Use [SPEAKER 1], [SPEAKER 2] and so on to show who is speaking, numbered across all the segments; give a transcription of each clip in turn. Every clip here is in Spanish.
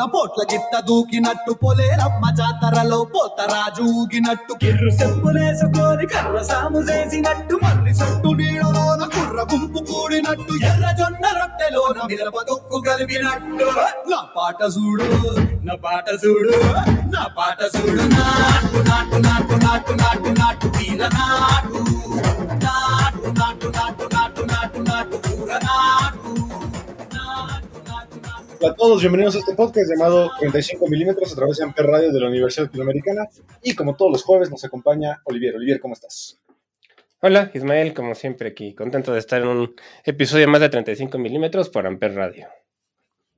[SPEAKER 1] దుమ్ములోన పోట్ల గిట్ట దూకినట్టు పొలేరమ్మ జాతరలో పోతరాజు ఊగినట్టు కిర్రు చెప్పులేసుకొని కర్ర సాము చేసినట్టు మర్రి చుట్టు నీడలోన కుర్ర గుంపు కూడినట్టు ఎర్ర జొన్న రొట్టెలోన మిరప దొక్కు కలిపినట్టు నా పాట చూడు నా పాట చూడు నా పాట చూడు నాటు నాటు నాటు నాటు నాటు నాటు తీర నాటు నాటు నాటు నాటు నాటు నాటు నాటు ఊర నాటు
[SPEAKER 2] Hola a todos, bienvenidos a este podcast llamado 35 milímetros a través de Amper Radio de la Universidad Latinoamericana. Y como todos los jueves nos acompaña Olivier. Olivier, ¿cómo estás?
[SPEAKER 3] Hola, Ismael, como siempre aquí, contento de estar en un episodio más de 35 milímetros por Amper Radio.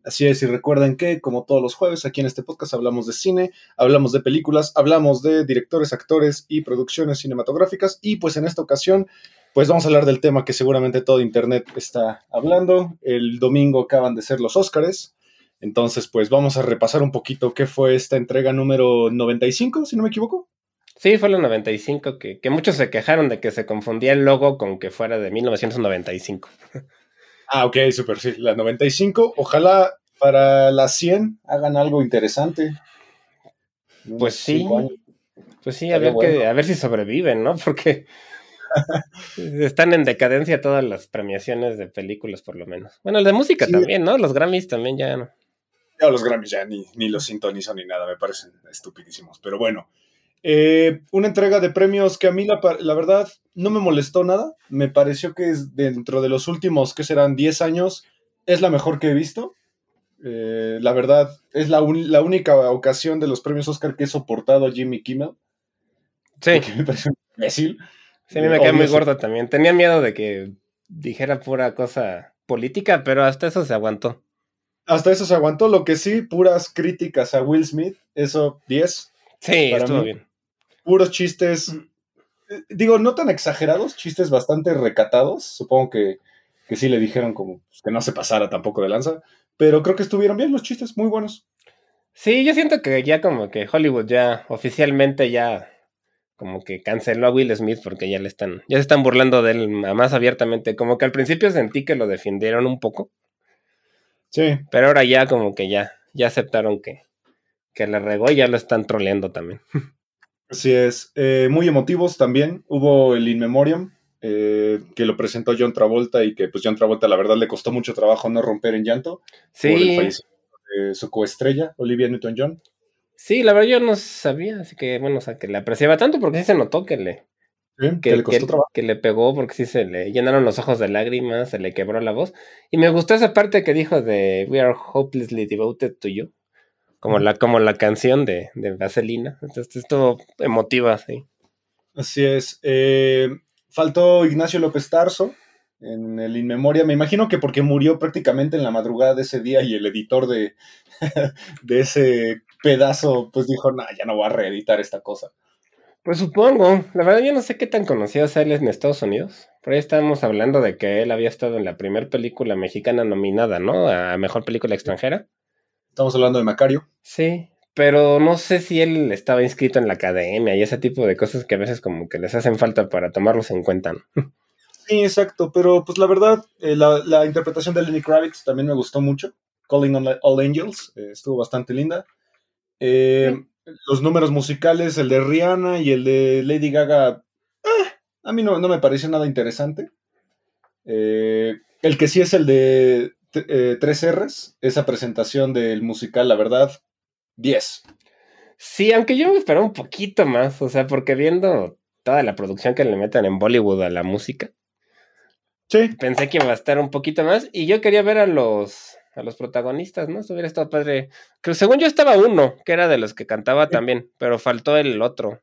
[SPEAKER 2] Así es, y recuerden que como todos los jueves aquí en este podcast hablamos de cine, hablamos de películas, hablamos de directores, actores y producciones cinematográficas. Y pues en esta ocasión, pues vamos a hablar del tema que seguramente todo Internet está hablando. El domingo acaban de ser los Óscares. Entonces, pues vamos a repasar un poquito qué fue esta entrega número 95, si no me equivoco.
[SPEAKER 3] Sí, fue la 95, que, que muchos se quejaron de que se confundía el logo con que fuera de 1995.
[SPEAKER 2] Ah, ok, super, sí, la 95. Ojalá para la 100 hagan algo interesante.
[SPEAKER 3] Pues sí, pues sí, a ver, que, a ver si sobreviven, ¿no? Porque están en decadencia todas las premiaciones de películas, por lo menos. Bueno, el de música
[SPEAKER 2] Sí.
[SPEAKER 3] también, ¿no? Los Grammys también ya no.
[SPEAKER 2] Ya los Grammys ya ni, ni los sintonizo ni nada, me parecen estupidísimos. Pero bueno, Eh, una entrega de premios que a mí la, la verdad no me molestó nada. Me pareció que es dentro de los últimos, que serán 10 años, es la mejor que he visto. Eh, la verdad, es la, un- la única ocasión de los premios Oscar que he soportado a Jimmy Kimmel,
[SPEAKER 3] Sí,
[SPEAKER 2] que me imbécil.
[SPEAKER 3] Sí, a mí me cae muy gordo también. Tenía miedo de que dijera pura cosa política, pero hasta eso se aguantó.
[SPEAKER 2] Hasta eso se aguantó. Lo que sí, puras críticas a Will Smith, eso 10.
[SPEAKER 3] Sí,
[SPEAKER 2] Para
[SPEAKER 3] estuvo
[SPEAKER 2] mí-
[SPEAKER 3] bien.
[SPEAKER 2] puros chistes, eh, digo, no tan exagerados, chistes bastante recatados. Supongo que, que sí le dijeron como pues, que no se pasara tampoco de lanza, pero creo que estuvieron bien los chistes, muy buenos.
[SPEAKER 3] Sí, yo siento que ya como que Hollywood ya oficialmente ya como que canceló a Will Smith porque ya le están, ya se están burlando de él más abiertamente. Como que al principio sentí que lo defendieron un poco,
[SPEAKER 2] Sí,
[SPEAKER 3] pero ahora ya como que ya, ya aceptaron que, que le regó y ya lo están troleando también.
[SPEAKER 2] así es. Eh, muy emotivos también. Hubo el In Memoriam, eh, que lo presentó John Travolta y que pues John Travolta la verdad le costó mucho trabajo no romper en llanto por el
[SPEAKER 3] Sí,
[SPEAKER 2] fallecimiento de su coestrella, Olivia Newton-John.
[SPEAKER 3] Sí, la verdad yo no sabía, así que bueno, o sea, que le apreciaba tanto porque sí se notó que le,
[SPEAKER 2] Sí,
[SPEAKER 3] que,
[SPEAKER 2] que le costó
[SPEAKER 3] que-
[SPEAKER 2] trabajo.
[SPEAKER 3] que le pegó porque sí se le llenaron los ojos de lágrimas, se le quebró la voz. Y me gustó esa parte que dijo de We are hopelessly devoted to you. Como la, como la canción de, de Vaselina. Entonces estuvo emotiva, sí.
[SPEAKER 2] Así es. Eh, faltó Ignacio López Tarso en el In Memoria. Me imagino que porque murió prácticamente en la madrugada de ese día y el editor de, de ese pedazo pues dijo, no, ya no voy a reeditar esta cosa.
[SPEAKER 3] Pues supongo. La verdad yo no sé qué tan conocido sea él en Estados Unidos. Por ahí estábamos hablando de que él había estado en la primera película mexicana nominada, ¿no? A Mejor Película Extranjera.
[SPEAKER 2] Estamos hablando de Macario.
[SPEAKER 3] Sí, pero no sé si él estaba inscrito en la academia y ese tipo de cosas que a veces como que les hacen falta para tomarlos en cuenta. ¿no?
[SPEAKER 2] Sí, exacto, pero pues la verdad, eh, la, la interpretación de Lenny Kravitz también me gustó mucho. Calling on All Angels, eh, estuvo bastante linda. Eh, Los números musicales, el de Rihanna y el de Lady Gaga, a mí no, no me pareció nada interesante. El que sí es el de t- 3 R's, esa presentación del musical, la verdad, 10.
[SPEAKER 3] Sí, aunque yo me esperaba un poquito más, o sea, porque viendo toda la producción que le meten en Bollywood a la música,
[SPEAKER 2] Sí,
[SPEAKER 3] pensé que iba a estar un poquito más y yo quería ver a los a los protagonistas, ¿no? Hubiera estado padre. Creo, según yo estaba uno, que era de los que cantaba también, pero faltó el otro.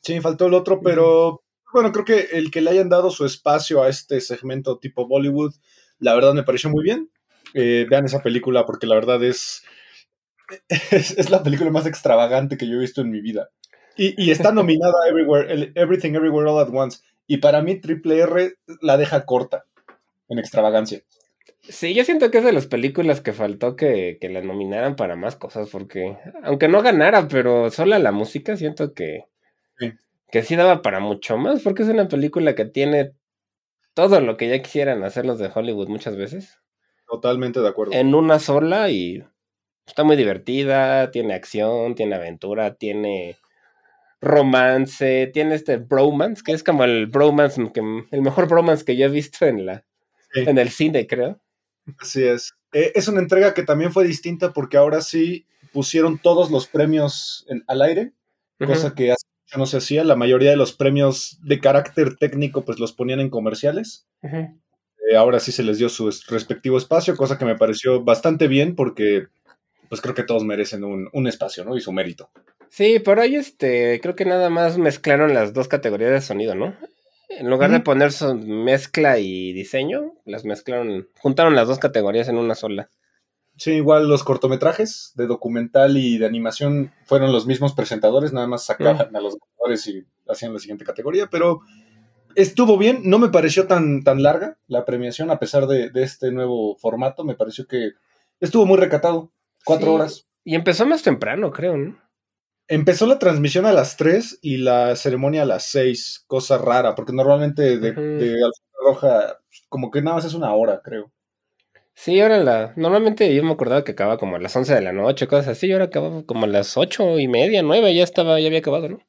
[SPEAKER 2] Sí, faltó el otro, pero bueno, creo que el que le hayan dado su espacio a este segmento tipo Bollywood, la verdad me pareció muy bien. Eh, vean esa película porque la verdad es... es, es la película más extravagante que yo he visto en mi vida. Y, y está nominada Everywhere, Everything Everywhere All at Once. Y para mí, Triple R la deja corta en extravagancia.
[SPEAKER 3] Sí, yo siento que es de las películas que faltó que, que la nominaran para más cosas, porque aunque no ganara, pero sola la música, siento que
[SPEAKER 2] Sí.
[SPEAKER 3] que sí daba para mucho más, porque es una película que tiene todo lo que ya quisieran hacer los de Hollywood muchas veces,
[SPEAKER 2] Totalmente de acuerdo.
[SPEAKER 3] en una sola y está muy divertida, tiene acción, tiene aventura, tiene romance, tiene este bromance, que es como el bromance, que, el mejor bromance que yo he visto en la
[SPEAKER 2] Sí.
[SPEAKER 3] en el cine, creo.
[SPEAKER 2] Así es. Eh, es una entrega que también fue distinta porque ahora sí pusieron todos los premios en- al aire, cosa que hace mucho no se hacía. La mayoría de los premios de carácter técnico pues los ponían en comerciales. Eh, ahora sí se les dio su es- respectivo espacio, cosa que me pareció bastante bien porque pues creo que todos merecen un, un espacio, ¿no? Y su mérito.
[SPEAKER 3] Sí, por ahí este, creo que nada más mezclaron las dos categorías de sonido, ¿no? En lugar de poner su mezcla y diseño, las mezclaron, juntaron las dos categorías en una sola.
[SPEAKER 2] Sí, igual los cortometrajes de documental y de animación fueron los mismos presentadores, nada más sacaban a los ganadores y hacían la siguiente categoría, pero estuvo bien, no me pareció tan, tan larga la premiación a pesar de, de este nuevo formato, me pareció que estuvo muy recatado, cuatro
[SPEAKER 3] Sí.
[SPEAKER 2] horas.
[SPEAKER 3] Y empezó más temprano, creo, ¿no?
[SPEAKER 2] Empezó la transmisión a las 3 y la ceremonia a las 6, cosa rara, porque normalmente de,
[SPEAKER 3] Ujú.
[SPEAKER 2] de alfombra roja como que nada más es una hora, creo.
[SPEAKER 3] Sí, ahora la. Normalmente yo me acordaba que acababa como a las 11 de la noche, cosas así, y ahora acababa como a las ocho y media, nueve, ya estaba, ya había acabado, ¿no?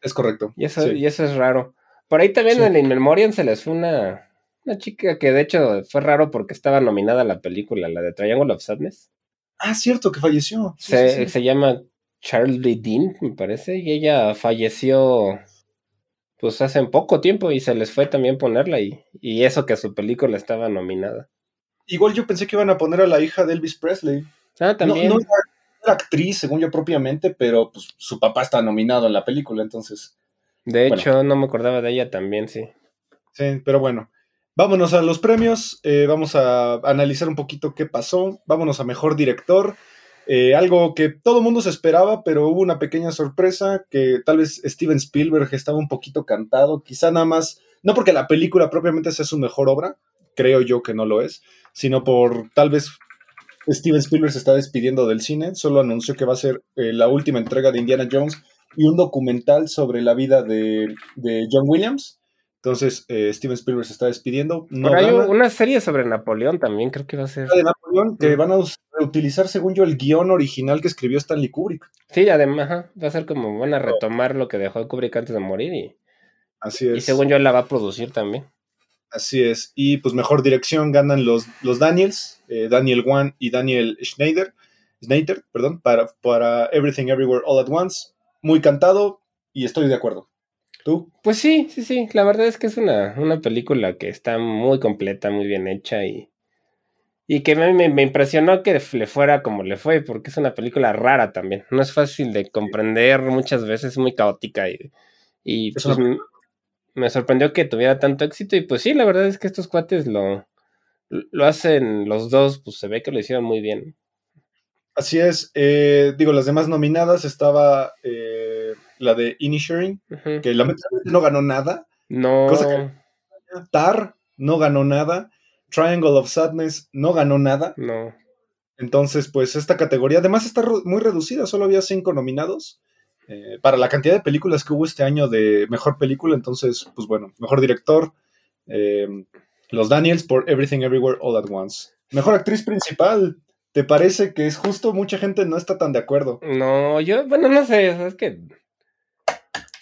[SPEAKER 2] Es correcto.
[SPEAKER 3] Y eso,
[SPEAKER 2] sí.
[SPEAKER 3] y eso es raro. Por ahí también
[SPEAKER 2] Sí.
[SPEAKER 3] en In Memoriam se les fue una, una chica que de hecho fue raro porque estaba nominada a la película, la de Triangle of Sadness.
[SPEAKER 2] Ah, cierto, que falleció. Sí,
[SPEAKER 3] se, se llama Charlie Dean, me parece, y ella falleció pues hace poco tiempo y se les fue también ponerla y, y eso que su película estaba nominada.
[SPEAKER 2] Igual yo pensé que iban a poner a la hija de Elvis Presley.
[SPEAKER 3] Ah,
[SPEAKER 2] No,
[SPEAKER 3] también.
[SPEAKER 2] no era, era actriz, según yo propiamente, pero pues, su papá está nominado en la película, entonces.
[SPEAKER 3] de
[SPEAKER 2] bueno.
[SPEAKER 3] hecho, no me acordaba de ella también, sí.
[SPEAKER 2] Sí, pero bueno. Vámonos a los premios. eh, vamos a analizar un poquito qué pasó. Vámonos a mejor director. Eh, algo que todo el mundo se esperaba, pero hubo una pequeña sorpresa que tal vez Steven Spielberg estaba un poquito cantado. Quizá nada más, no porque la película propiamente sea su mejor obra, creo yo que no lo es, sino por tal vez Steven Spielberg se está despidiendo del cine. Solo anunció que va a ser eh, la última entrega de Indiana Jones y un documental sobre la vida de, de John Williams. Entonces, eh, Steven Spielberg se está despidiendo. No
[SPEAKER 3] ahí
[SPEAKER 2] gana.
[SPEAKER 3] una serie sobre Napoleón también creo que va a ser.
[SPEAKER 2] de Napoleón, que van a reutilizar, según yo, el guion original que escribió Stanley Kubrick.
[SPEAKER 3] Sí, además, ajá, va a ser como van a retomar lo que dejó Kubrick antes de morir y,
[SPEAKER 2] Así
[SPEAKER 3] y
[SPEAKER 2] es.
[SPEAKER 3] según yo la va a producir también.
[SPEAKER 2] Así es. Y pues mejor dirección ganan los, los Daniels, eh, Daniel Wan y Daniel Schneider, Schneider, perdón, para, para Everything Everywhere All at Once. Muy cantado y estoy de acuerdo. ¿Tú?
[SPEAKER 3] Pues sí, sí, sí. La verdad es que es una, una película que está muy completa, muy bien hecha y, y que me, me- me impresionó que le fuera como le fue, porque es una película rara también. No es fácil de comprender muchas veces, muy caótica y, y
[SPEAKER 2] Es
[SPEAKER 3] pues, me sorprendió que tuviera tanto éxito y pues sí, la verdad es que estos cuates lo, lo hacen los dos, pues se ve que lo hicieron muy bien.
[SPEAKER 2] Así es. eh, digo, las demás nominadas estaba eh, la de Inisherin,
[SPEAKER 3] Ujú.
[SPEAKER 2] que lamentablemente no ganó nada.
[SPEAKER 3] No,
[SPEAKER 2] cosa que- Tar no ganó nada. Triangle of Sadness no ganó nada.
[SPEAKER 3] no.
[SPEAKER 2] Entonces, pues esta categoría además está muy reducida, solo había cinco nominados. eh, para la cantidad de películas que hubo este año de mejor película, entonces, pues bueno, mejor director, eh, los Daniels por Everything Everywhere All at Once. Mejor actriz principal, ¿te parece que es justo? Mucha gente no está tan de acuerdo.
[SPEAKER 3] No, yo, bueno, no sé, es que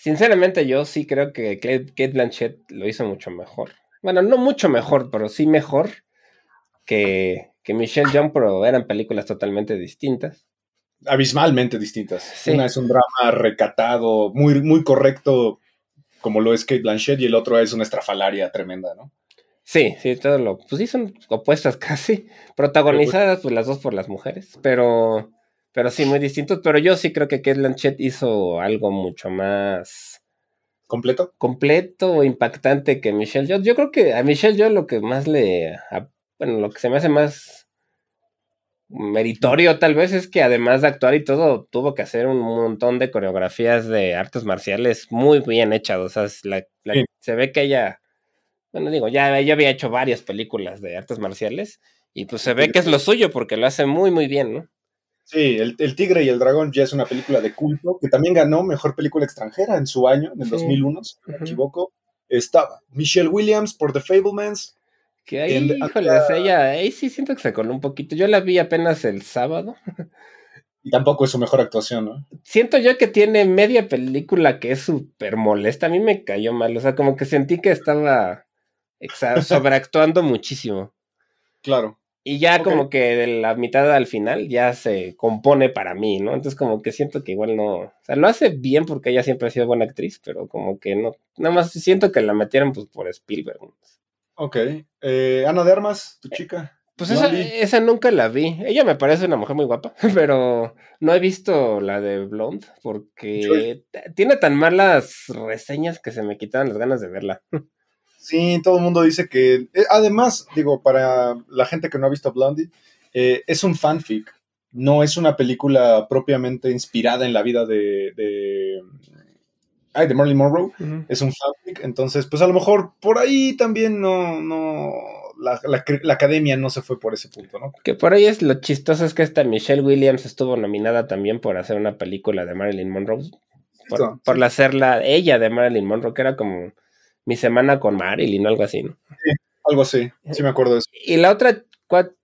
[SPEAKER 3] sinceramente yo sí creo que Kate Blanchett lo hizo mucho mejor. Bueno, no mucho mejor, pero sí mejor que, que Michelle Yeoh, pero eran películas totalmente distintas.
[SPEAKER 2] Abismalmente distintas.
[SPEAKER 3] Sí.
[SPEAKER 2] Una es un drama recatado, muy, muy correcto, como lo es Kate Blanchett, y el otro es una estrafalaria tremenda, ¿no?
[SPEAKER 3] Sí, sí, todo lo, pues sí son opuestas casi, protagonizadas pues las dos por las mujeres, pero, pero sí muy distintos, pero yo sí creo que Kate Blanchett hizo algo mucho más
[SPEAKER 2] ¿Completo?
[SPEAKER 3] completo o impactante que Michelle Yeoh. Yo creo que a Michelle Yeoh lo que más le, a- bueno, lo que se me hace más meritorio tal vez es que además de actuar y todo, tuvo que hacer un montón de coreografías de artes marciales muy bien hechas. O sea, es la- la-
[SPEAKER 2] Sí.
[SPEAKER 3] se ve que ella, bueno, digo, ya ella había hecho varias películas de artes marciales y pues se ve que es lo suyo porque lo hace muy, muy bien, ¿no?
[SPEAKER 2] Sí, el, El Tigre y el Dragón ya es una película de culto que también ganó Mejor Película Extranjera en su año, en el
[SPEAKER 3] Sí.
[SPEAKER 2] 2001, si no me equivoco. Estaba Michelle Williams por The Fablemans.
[SPEAKER 3] Que ahí, híjoles, ella, ahí sí siento que se coló un poquito. Yo la vi apenas el sábado.
[SPEAKER 2] Y tampoco es su mejor actuación, ¿no?
[SPEAKER 3] Siento yo que tiene media película que es súper molesta. A mí me cayó mal. O sea, como que sentí que estaba sobreactuando muchísimo.
[SPEAKER 2] Claro.
[SPEAKER 3] Y ya como que de la mitad al final ya se compone para mí, ¿no? Entonces como que siento que igual no... O sea, lo hace bien porque ella siempre ha sido buena actriz, pero como que no... Nada más siento que la metieron pues por Spielberg.
[SPEAKER 2] Ok. Eh, Ana de Armas, tu chica.
[SPEAKER 3] Pues esa,
[SPEAKER 2] Blondie.
[SPEAKER 3] esa nunca la vi. Ella me parece una mujer muy guapa, pero no he visto la de Blonde porque tiene tan malas reseñas que se me quitaron las ganas de verla.
[SPEAKER 2] Sí, todo el mundo dice que. eh, además, digo, para la gente que no ha visto Blondie, eh, es un fanfic. No es una película propiamente inspirada en la vida de. de ay, de Marilyn Monroe. Es un fanfic. Entonces, pues a lo mejor por ahí también no. no la, la- la academia no se fue por ese punto, ¿no?
[SPEAKER 3] Que por ahí es lo chistoso es que esta Michelle Williams estuvo nominada también por hacer una película de Marilyn Monroe. Por, por
[SPEAKER 2] sí.
[SPEAKER 3] hacerla ella de Marilyn Monroe, que era como mi semana con Marilyn o algo así, ¿no?
[SPEAKER 2] Algo así. Sí, me acuerdo de eso.
[SPEAKER 3] Y la otra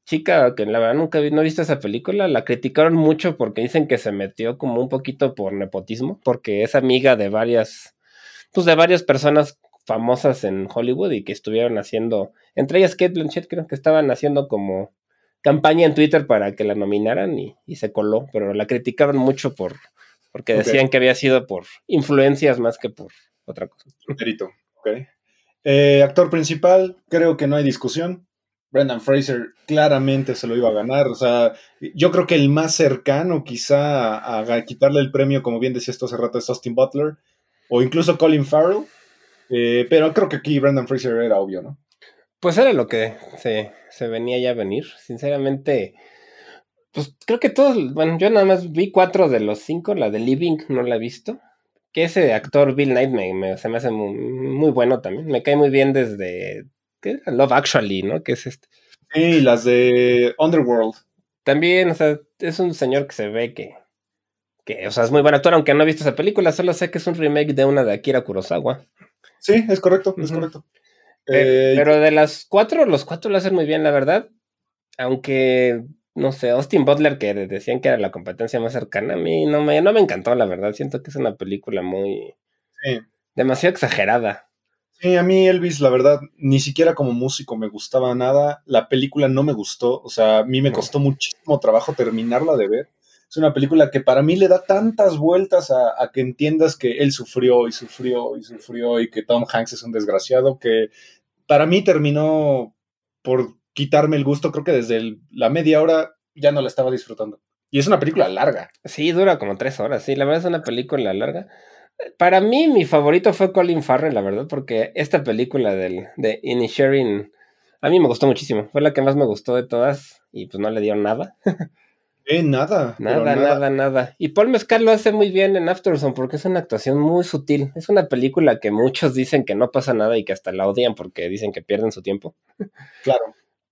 [SPEAKER 3] chica que la verdad nunca vi, no he visto esa película, la criticaron mucho porque dicen que se metió como un poquito por nepotismo, porque es amiga de varias, pues de varias personas famosas en Hollywood y que estuvieron haciendo, entre ellas Kate Blanchett creo que estaban haciendo como campaña en Twitter para que la nominaran y, y se coló, pero la criticaban mucho por, porque decían que había sido por influencias más que por otra cosa.
[SPEAKER 2] Enterito. Eh, actor principal, creo que no hay discusión. Brendan Fraser claramente se lo iba a ganar. O sea, yo creo que el más cercano quizá a, quitarle el premio, como bien decías tú hace rato, es Austin Butler o incluso Colin Farrell. Eh, pero creo que aquí Brendan Fraser era obvio, ¿no?
[SPEAKER 3] Pues era lo que se, se venía ya a venir. Sinceramente, pues creo que todos, bueno, yo nada más vi cuatro de los cinco, la de Living no la he visto. Que ese actor Bill Knight me, me- se me hace muy, muy bueno también. Me cae muy bien desde. Love Actually, ¿no? Que es este.
[SPEAKER 2] Sí, las de Underworld.
[SPEAKER 3] También, o sea, es un señor que se ve que, que, o sea, es muy buen actor, aunque no he visto esa película, solo sé que es un remake de una de Akira Kurosawa.
[SPEAKER 2] Sí, es correcto, es correcto. Eh,
[SPEAKER 3] Pero de las cuatro, los cuatro lo hacen muy bien, la verdad. Aunque, no sé, Austin Butler, que decían que era la competencia más cercana, a mí no me, no me encantó, la verdad. Siento que es una película muy.
[SPEAKER 2] Sí.
[SPEAKER 3] demasiado exagerada.
[SPEAKER 2] Sí, a mí Elvis, la verdad, ni siquiera como músico me gustaba nada. La película no me gustó, o sea, a mí me
[SPEAKER 3] No.
[SPEAKER 2] costó muchísimo trabajo terminarla de ver. Es una película que para mí le da tantas vueltas a, a que entiendas que él sufrió y sufrió y sufrió y que Tom Hanks es un desgraciado, que para mí terminó por quitarme el gusto. Creo que desde el- la media hora ya no la estaba disfrutando. Y es una película larga.
[SPEAKER 3] Sí, dura como tres horas, sí, la verdad es una película larga. Para mí, mi favorito fue Colin Farrell, la verdad, porque esta película del, de Inisherin a mí me gustó muchísimo. Fue la que más me gustó de todas y pues no le dieron nada.
[SPEAKER 2] Eh, nada.
[SPEAKER 3] Nada, nada, nada. Y Paul Mescal lo hace muy bien en Afterson porque es una actuación muy sutil. Es una película que muchos dicen que no pasa nada y que hasta la odian porque dicen que pierden su tiempo.
[SPEAKER 2] Claro.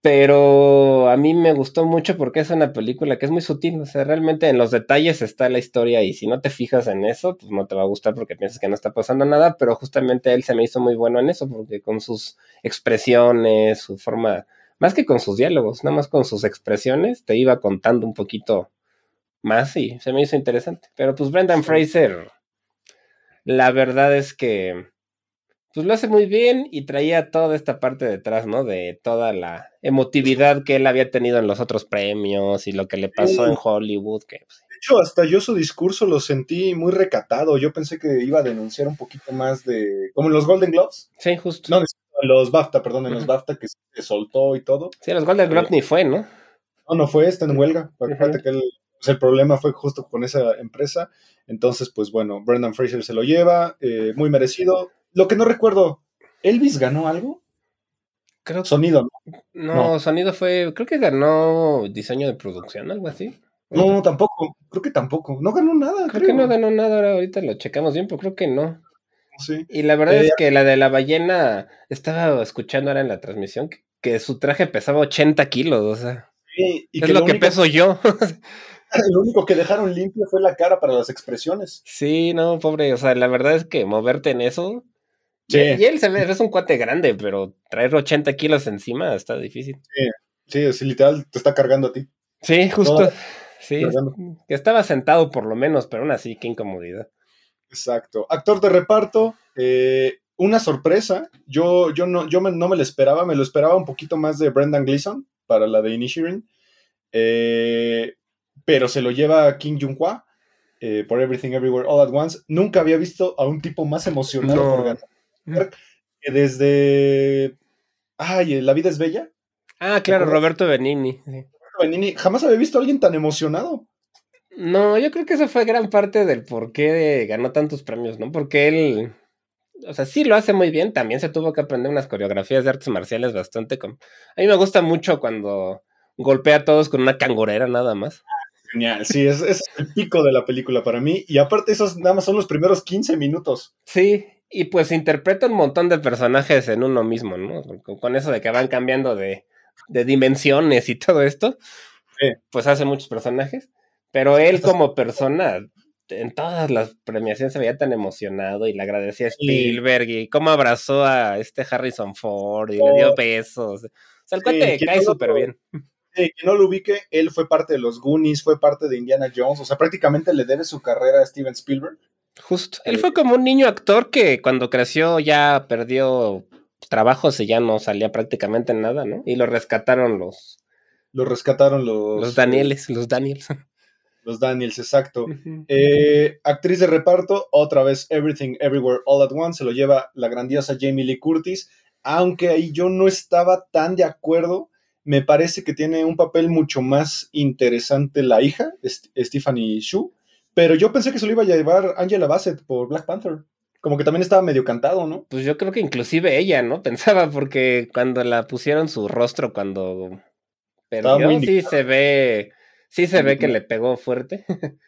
[SPEAKER 3] Pero a mí me gustó mucho porque es una película que es muy sutil. O sea, realmente en los detalles está la historia y si no te fijas en eso, pues no te va a gustar porque piensas que no está pasando nada. Pero justamente él se me hizo muy bueno en eso porque con sus expresiones, su forma, más que con sus diálogos, nada más con sus expresiones, te iba contando un poquito más y se me hizo interesante. Pero pues Brendan Fraser, la verdad es que pues lo hace muy bien y traía toda esta parte detrás, ¿no? De toda la emotividad que él había tenido en los otros premios y lo que le pasó
[SPEAKER 2] Sí.
[SPEAKER 3] en Hollywood, que pues,
[SPEAKER 2] De hecho, hasta yo su discurso lo sentí muy recatado. Yo pensé que iba a denunciar un poquito más de. como en los Golden Globes.
[SPEAKER 3] sí, justo.
[SPEAKER 2] No, en los BAFTA, perdón, en los. BAFTA que se soltó y todo.
[SPEAKER 3] Sí, los Golden Globes ni fue, ¿no?
[SPEAKER 2] No, no fue, está en huelga.
[SPEAKER 3] Ujú.
[SPEAKER 2] Fíjate que el, pues, el problema fue justo con esa empresa. Entonces, pues bueno, Brendan Fraser se lo lleva, eh, muy merecido. Lo que no recuerdo, ¿Elvis ganó algo?
[SPEAKER 3] Creo que
[SPEAKER 2] Sonido, ¿no?
[SPEAKER 3] no,
[SPEAKER 2] no.
[SPEAKER 3] sonido fue, creo que ganó diseño de producción, algo así.
[SPEAKER 2] No, tampoco. Creo que tampoco. No ganó nada,
[SPEAKER 3] Creo
[SPEAKER 2] creo.
[SPEAKER 3] que no ganó nada, ahora ahorita lo checamos bien, pero creo que no.
[SPEAKER 2] Sí.
[SPEAKER 3] Y la verdad
[SPEAKER 2] Eh,
[SPEAKER 3] es que la de la ballena, estaba escuchando ahora en la transmisión que, que su traje pesaba 80 kilos, o sea,
[SPEAKER 2] Sí, y
[SPEAKER 3] es
[SPEAKER 2] que
[SPEAKER 3] lo que
[SPEAKER 2] único,
[SPEAKER 3] peso yo.
[SPEAKER 2] lo único que dejaron limpio fue la cara para las expresiones.
[SPEAKER 3] sí, no, pobre, o sea, la verdad es que moverte en eso.
[SPEAKER 2] Sí.
[SPEAKER 3] Y, él es un cuate grande, pero traer 80 kilos encima está difícil.
[SPEAKER 2] Sí, así literal te está cargando a ti.
[SPEAKER 3] Sí, justo. Sí, que estaba sentado por lo menos, pero aún así, qué incomodidad.
[SPEAKER 2] Exacto. Actor de reparto, eh, una sorpresa. Yo, yo, no, yo me- no me lo esperaba, me lo esperaba un poquito más de Brendan Gleeson para la de Inishirin. Eh, pero se lo lleva Kim Jung-hwa eh, por Everything Everywhere All at Once. Nunca había visto a un tipo más emocionado
[SPEAKER 3] No.
[SPEAKER 2] por ganar. Que desde. Ay, La vida es bella.
[SPEAKER 3] Ah, claro? Roberto Benini. sí.
[SPEAKER 2] Benini, jamás había visto a alguien tan emocionado.
[SPEAKER 3] No, yo creo que eso fue gran parte del por qué ganó tantos premios, ¿no? Porque él, o sea, sí lo hace muy bien, también se tuvo que aprender unas coreografías de artes marciales bastante... com- A mí me gusta mucho cuando golpea a todos con una cangurera nada más.
[SPEAKER 2] Genial, sí, es, es el pico de la película para mí. Y aparte, esos nada más son los primeros 15 minutos.
[SPEAKER 3] Sí, y pues interpreta un montón de personajes en uno mismo, ¿no? Con, eso de que van cambiando de, de dimensiones y todo esto,
[SPEAKER 2] Sí.
[SPEAKER 3] pues hace muchos personajes. Pero él
[SPEAKER 2] Estás-
[SPEAKER 3] como persona, en todas las premiaciones se veía tan emocionado y le agradecía a
[SPEAKER 2] Sí.
[SPEAKER 3] Spielberg y cómo abrazó a este Harrison Ford y le dio besos. O sea, el
[SPEAKER 2] Sí,
[SPEAKER 3] cuate
[SPEAKER 2] ¿quién
[SPEAKER 3] cae
[SPEAKER 2] no
[SPEAKER 3] súper bien.
[SPEAKER 2] Eh, que no lo ubique, él fue parte de los Goonies, fue parte de Indiana Jones, o sea, prácticamente le debe su carrera a Steven Spielberg.
[SPEAKER 3] Justo. Él fue como un niño actor que cuando creció ya perdió trabajos y ya no salía prácticamente en nada, ¿no? Y lo rescataron los,
[SPEAKER 2] Lo rescataron los,
[SPEAKER 3] los Danieles, los Daniels.
[SPEAKER 2] Los Daniels, exacto. Eh, actriz de reparto, otra vez Everything Everywhere All at Once, se lo lleva la grandiosa Jamie Lee Curtis, aunque ahí yo no estaba tan de acuerdo. Me parece que tiene un papel mucho más interesante la hija, Stephanie Shu, pero yo pensé que se lo iba a llevar Angela Bassett por Black Panther. Como que también estaba medio cantado, ¿no?
[SPEAKER 3] Pues yo creo que inclusive ella, ¿no? Pensaba porque cuando la pusieron su rostro cuando perdió, sí se ve, sí se ve que le pegó fuerte.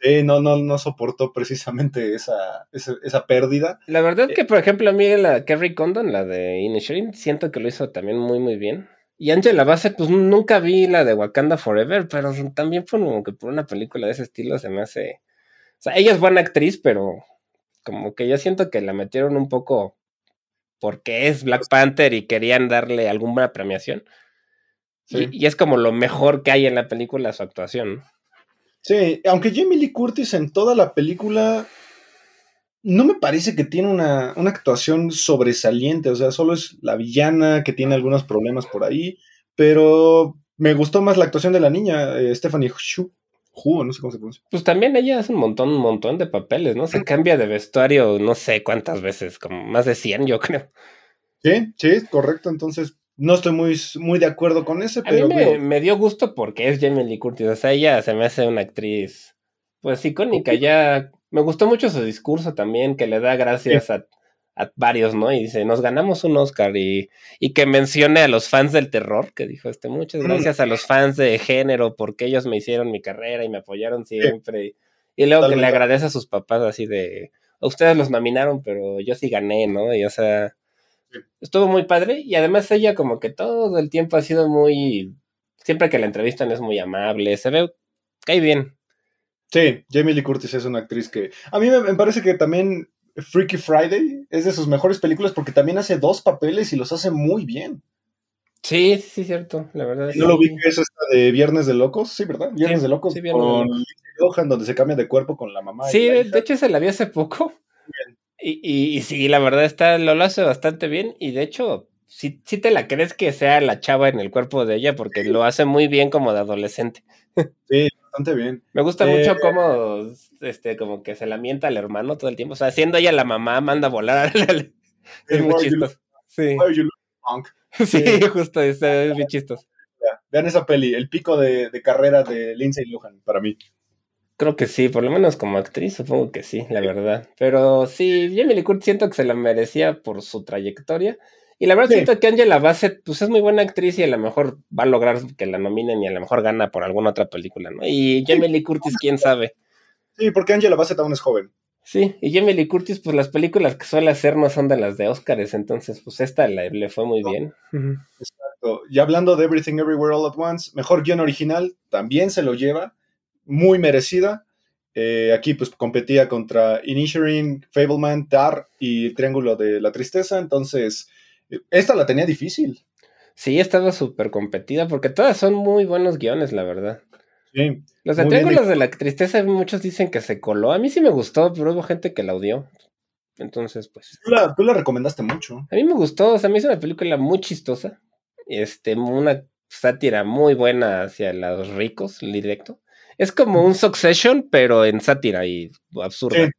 [SPEAKER 2] Sí, no, no, no soportó precisamente esa, esa, esa pérdida.
[SPEAKER 3] La verdad
[SPEAKER 2] Eh.
[SPEAKER 3] que, por ejemplo, a mí la Kerry Condon, la de Inisherin, siento que lo hizo también muy, muy bien. Y Angela Bassett, pues nunca vi la de Wakanda Forever, pero también fue como que por una película de ese estilo se me hace... O sea, ella es buena actriz, pero como que yo siento que la metieron un poco porque es Black Panther y querían darle alguna premiación.
[SPEAKER 2] Sí.
[SPEAKER 3] Y, y es como lo mejor que hay en la película su actuación.
[SPEAKER 2] Sí, aunque Jamie Lee Curtis en toda la película no me parece que tiene una, una actuación sobresaliente, o sea, solo es la villana que tiene algunos problemas por ahí, pero me gustó más la actuación de la niña, eh, Stephanie Shu, Hu, no sé cómo se pronuncia.
[SPEAKER 3] Pues también ella hace un montón, un montón de papeles, ¿no? Se cambia de vestuario no sé cuántas veces, como más de 100 yo creo.
[SPEAKER 2] Sí, sí, correcto, entonces no estoy muy, muy de acuerdo con ese,
[SPEAKER 3] A mí
[SPEAKER 2] pero
[SPEAKER 3] me,
[SPEAKER 2] digo,
[SPEAKER 3] me dio gusto porque es Jamie Lee Curtis, o sea, ella se me hace una actriz, pues icónica, ya me gustó mucho su discurso también, que le da gracias a, a varios, ¿no? Y dice, nos ganamos un Oscar y, y que mencione a los fans del terror, que dijo, este, muchas
[SPEAKER 2] Mm.
[SPEAKER 3] gracias a los fans de género porque ellos me hicieron mi carrera y me apoyaron siempre. Y luego que le agradece a sus papás así de, a ustedes los nominaron, pero yo sí gané, ¿no? Y o sea,
[SPEAKER 2] Sí.
[SPEAKER 3] estuvo muy padre y además ella como que todo el tiempo ha sido muy, siempre que la entrevistan es muy amable, se ve, cae bien.
[SPEAKER 2] Sí, Jamie Lee Curtis es una actriz que a mí me, me parece que también Freaky Friday es de sus mejores películas porque también hace dos papeles y los hace muy bien.
[SPEAKER 3] Sí, sí, cierto, la verdad.
[SPEAKER 2] No lo vi que es esta de Viernes de Locos, sí, ¿verdad? Viernes
[SPEAKER 3] Sí,
[SPEAKER 2] de Locos
[SPEAKER 3] sí, Viernes de
[SPEAKER 2] con Lohan, donde se cambia de cuerpo con la mamá.
[SPEAKER 3] Sí,
[SPEAKER 2] la
[SPEAKER 3] de, de hecho se la vi hace poco. Y, y, y sí, la verdad está, lo, lo hace bastante bien. Y de hecho, sí, sí te la crees que sea la chava en el cuerpo de ella, porque lo hace muy bien como de adolescente.
[SPEAKER 2] Sí, bastante bien.
[SPEAKER 3] Me gusta
[SPEAKER 2] Eh,
[SPEAKER 3] mucho cómo este, como que se lamenta al hermano todo el tiempo. O sea, siendo ella la mamá, manda a volar. es
[SPEAKER 2] Eh,
[SPEAKER 3] muy chistoso. Sí, sí,
[SPEAKER 2] sí.
[SPEAKER 3] justo, es, es muy chistoso.
[SPEAKER 2] Vean esa peli, el pico de, de carrera de Lindsay Lohan, para mí.
[SPEAKER 3] Creo que sí, por lo menos como actriz, supongo que sí, la verdad. Pero sí, Jamie Lee Curtis siento que se la merecía por su trayectoria. Y la verdad
[SPEAKER 2] Sí.
[SPEAKER 3] siento que Angela Bassett, pues es muy buena actriz y a lo mejor va a lograr que la nominen y a lo mejor gana por alguna otra película, ¿no? Y Jamie Lee Curtis, quién sabe.
[SPEAKER 2] Sí, porque Angela Bassett aún es joven.
[SPEAKER 3] Sí, y Jamie Lee Curtis, pues las películas que suele hacer no son de las de Oscars, entonces pues esta le, le fue muy bien.
[SPEAKER 2] Exacto. Y hablando de Everything Everywhere All at Once, mejor guion original, también se lo lleva, muy merecida. Eh, aquí pues competía contra Inisherin, Fableman, Tar y Triángulo de la Tristeza, entonces esta la tenía difícil.
[SPEAKER 3] Sí, estaba súper competida porque todas son muy buenos guiones, la verdad.
[SPEAKER 2] Sí.
[SPEAKER 3] Los de Triángulos de la Tristeza, muchos dicen que se coló. A mí sí me gustó, pero hubo gente que la odió. Entonces, pues.
[SPEAKER 2] Tú la, tú la recomendaste mucho.
[SPEAKER 3] A mí me gustó, o sea, a mí es una película muy chistosa. Este, una sátira muy buena hacia los ricos, el directo. Es como un Succession, pero en sátira y absurda.
[SPEAKER 2] Sí.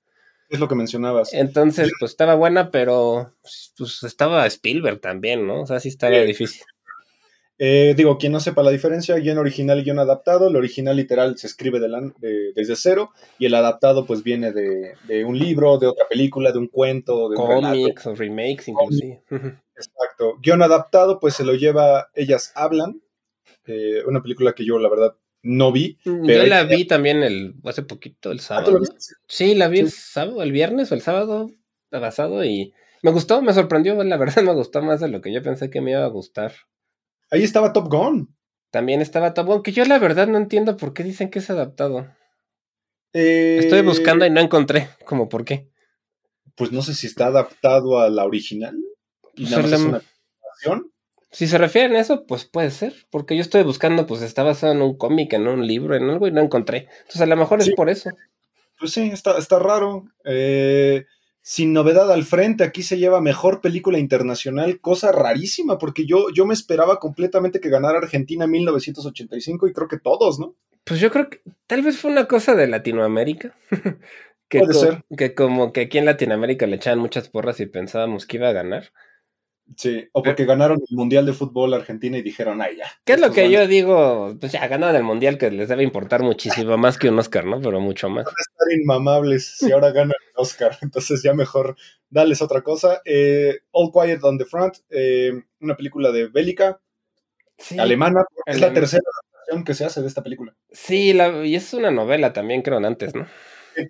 [SPEAKER 2] Es lo que mencionabas.
[SPEAKER 3] Entonces, pues estaba buena, pero pues estaba Spielberg también, ¿no? O sea, sí estaba
[SPEAKER 2] Sí.
[SPEAKER 3] difícil.
[SPEAKER 2] Eh, digo, quien no sepa la diferencia, guion original y guion adaptado, el original literal se escribe de la- de- desde cero y el adaptado pues viene de, de un libro, de otra película, de un cuento, de un relato.
[SPEAKER 3] Cómics o remakes, inclusive.
[SPEAKER 2] Exacto. Guión adaptado pues se lo lleva Ellas Hablan, eh, una película que yo la verdad no vi.
[SPEAKER 3] Yo
[SPEAKER 2] Pero
[SPEAKER 3] la
[SPEAKER 2] ahí-
[SPEAKER 3] vi también el hace poquito, el
[SPEAKER 2] Ah, ¿tú
[SPEAKER 3] sábado. Sí, la vi el sábado, el viernes o el sábado pasado y me gustó, me sorprendió, la verdad me gustó más de lo que yo pensé que me iba a gustar.
[SPEAKER 2] Ahí estaba Top Gun.
[SPEAKER 3] También estaba Top Gun, que yo la verdad no entiendo por qué dicen que es adaptado.
[SPEAKER 2] Eh,
[SPEAKER 3] Estoy buscando y no encontré, como por qué.
[SPEAKER 2] Pues no sé si está adaptado a la original. Y
[SPEAKER 3] Pues
[SPEAKER 2] nada más
[SPEAKER 3] la-
[SPEAKER 2] es una adaptación.
[SPEAKER 3] Si se refieren a eso, pues puede ser, porque yo estoy buscando, pues está basado en un cómic, en un libro, en algo y no encontré. Entonces a lo mejor
[SPEAKER 2] Sí.
[SPEAKER 3] es por eso.
[SPEAKER 2] Pues sí, está, está raro. Eh, sin novedad al frente, aquí se lleva mejor película internacional, cosa rarísima, porque yo, yo me esperaba completamente que ganara Argentina en 1985 y creo que todos, ¿no?
[SPEAKER 3] Pues yo creo que tal vez fue una cosa de Latinoamérica. que,
[SPEAKER 2] Puede ser.
[SPEAKER 3] que como que aquí en Latinoamérica le echaban muchas porras y pensábamos que iba a ganar.
[SPEAKER 2] Sí, o porque ganaron el Mundial de Fútbol Argentina y dijeron, ay, ya.
[SPEAKER 3] ¿Qué es lo que
[SPEAKER 2] van
[SPEAKER 3] yo digo? Pues ya ganaron el mundial que les debe importar muchísimo más que un Oscar, ¿no? Pero mucho más.
[SPEAKER 2] a estar inmamables si ahora ganan el Oscar. Entonces ya mejor darles otra cosa. Eh, All Quiet on the Front, eh, una película de bélica,
[SPEAKER 3] Sí,
[SPEAKER 2] alemana. Es la tercera adaptación que se hace de esta película.
[SPEAKER 3] sí la, y es una novela también, creo, antes, ¿no?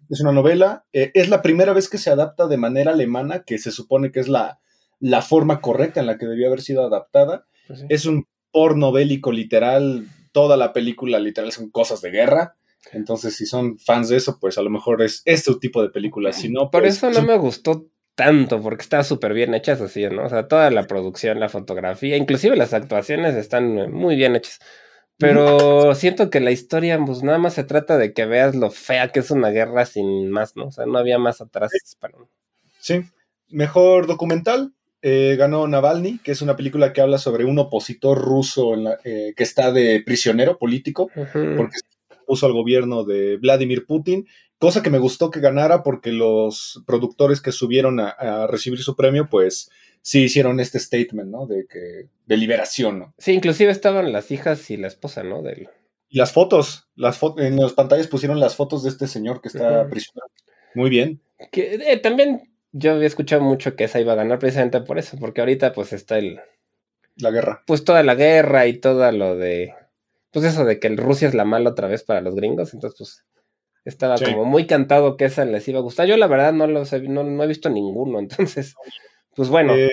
[SPEAKER 2] Es una novela. eh, es la primera vez que se adapta de manera alemana, que se supone que es la, la forma correcta en la que debió haber sido adaptada.
[SPEAKER 3] Pues sí.
[SPEAKER 2] Es un porno bélico literal. Toda la película literal son cosas de guerra. Entonces, si son fans de eso, pues a lo mejor es este tipo de película. Si no,
[SPEAKER 3] Por
[SPEAKER 2] pues,
[SPEAKER 3] eso no me gustó tanto, porque está súper bien hechas así, ¿no? O sea, toda la producción, la fotografía, inclusive las actuaciones están muy bien hechas. Pero siento que la historia, pues nada más se trata de que veas lo fea que es una guerra sin más, ¿no? O sea, no había más atrás para...
[SPEAKER 2] Sí. Mejor documental. Eh, ganó Navalny, que es una película que habla sobre un opositor ruso en la- eh, que está de prisionero político, porque se puso al gobierno de Vladimir Putin. Cosa que me gustó que ganara porque los productores que subieron a, a recibir su premio, pues sí hicieron este statement, ¿no? De que de liberación, ¿no?
[SPEAKER 3] Sí, inclusive estaban las hijas y la esposa, ¿no? Del...
[SPEAKER 2] Y las fotos, las fo- en las pantallas pusieron las fotos de este señor que está
[SPEAKER 3] Ujú.
[SPEAKER 2] prisionero. Muy bien.
[SPEAKER 3] Que eh, también yo había escuchado mucho que esa iba a ganar precisamente por eso, porque ahorita pues está el...
[SPEAKER 2] La guerra.
[SPEAKER 3] Pues toda la guerra y todo lo de... Pues eso de que el Rusia es la mala otra vez para los gringos, entonces pues estaba
[SPEAKER 2] Sí.
[SPEAKER 3] como muy cantado que esa les iba a gustar. Yo la verdad no los he, no, no he visto ninguno, entonces pues bueno.
[SPEAKER 2] Eh,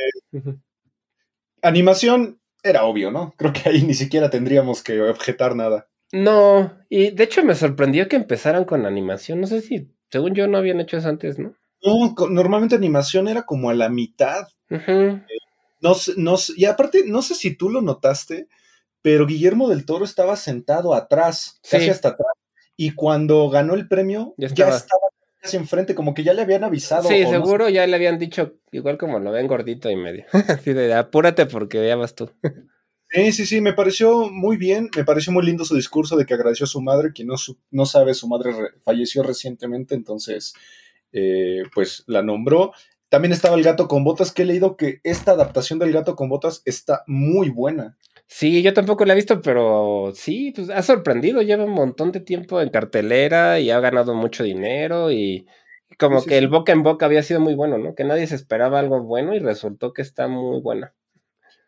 [SPEAKER 2] animación era obvio, ¿no? Creo que ahí ni siquiera tendríamos que objetar nada.
[SPEAKER 3] No, y de hecho me sorprendió que empezaran con animación, no sé si, según yo no habían hecho eso antes, ¿no?
[SPEAKER 2] No, normalmente animación era como a la mitad. No, sé- no, sé- y aparte, no sé si tú lo notaste, pero Guillermo del Toro estaba sentado atrás, casi
[SPEAKER 3] Sí.
[SPEAKER 2] hasta atrás. Y cuando ganó el premio,
[SPEAKER 3] Ya
[SPEAKER 2] ya
[SPEAKER 3] estaba.
[SPEAKER 2] casi enfrente, como que ya le habían avisado.
[SPEAKER 3] Sí,
[SPEAKER 2] no
[SPEAKER 3] seguro ya le habían dicho, igual como lo ven gordito y medio. Así de apúrate porque ya vas tú.
[SPEAKER 2] Sí, sí, sí, me pareció muy bien, me pareció muy lindo su discurso de que agradeció a su madre, quien no, su- no sabe, su madre re- falleció recientemente, entonces, eh, pues la nombró. También estaba El gato con botas, que he leído que esta adaptación del gato con botas está muy buena.
[SPEAKER 3] Sí, yo tampoco la he visto, pero sí, pues ha sorprendido. Lleva un montón de tiempo en cartelera y ha ganado mucho dinero y como
[SPEAKER 2] Sí, sí,
[SPEAKER 3] que el boca en boca había sido muy bueno, ¿no? Que nadie se esperaba algo bueno y resultó que está muy buena.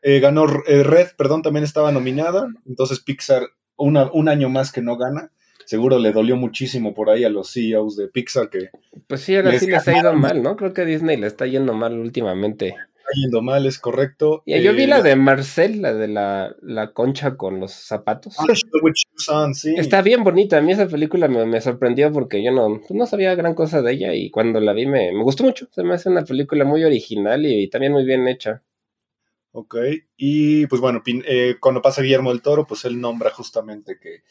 [SPEAKER 2] Eh, ganó eh, Red, perdón, también estaba nominada. Entonces Pixar, una- un año más que no gana. Seguro le dolió muchísimo por ahí a los CEOs de Pixar que está
[SPEAKER 3] Pues sí, ahora
[SPEAKER 2] Les
[SPEAKER 3] sí les ha ido mal, ¿no? Creo que a Disney le está yendo mal últimamente.
[SPEAKER 2] yendo mal, es correcto.
[SPEAKER 3] Y yo vi
[SPEAKER 2] Eh,
[SPEAKER 3] la de Marcel, la de la, la concha con los zapatos.
[SPEAKER 2] Ah, sí.
[SPEAKER 3] Está bien bonita. A mí esa película me, me sorprendió porque yo no, pues no sabía gran cosa de ella y cuando la vi me, me gustó mucho. Se me hace una película muy original y, también muy bien hecha.
[SPEAKER 2] Ok, y pues bueno, eh, cuando pasa Guillermo del Toro, pues él nombra justamente que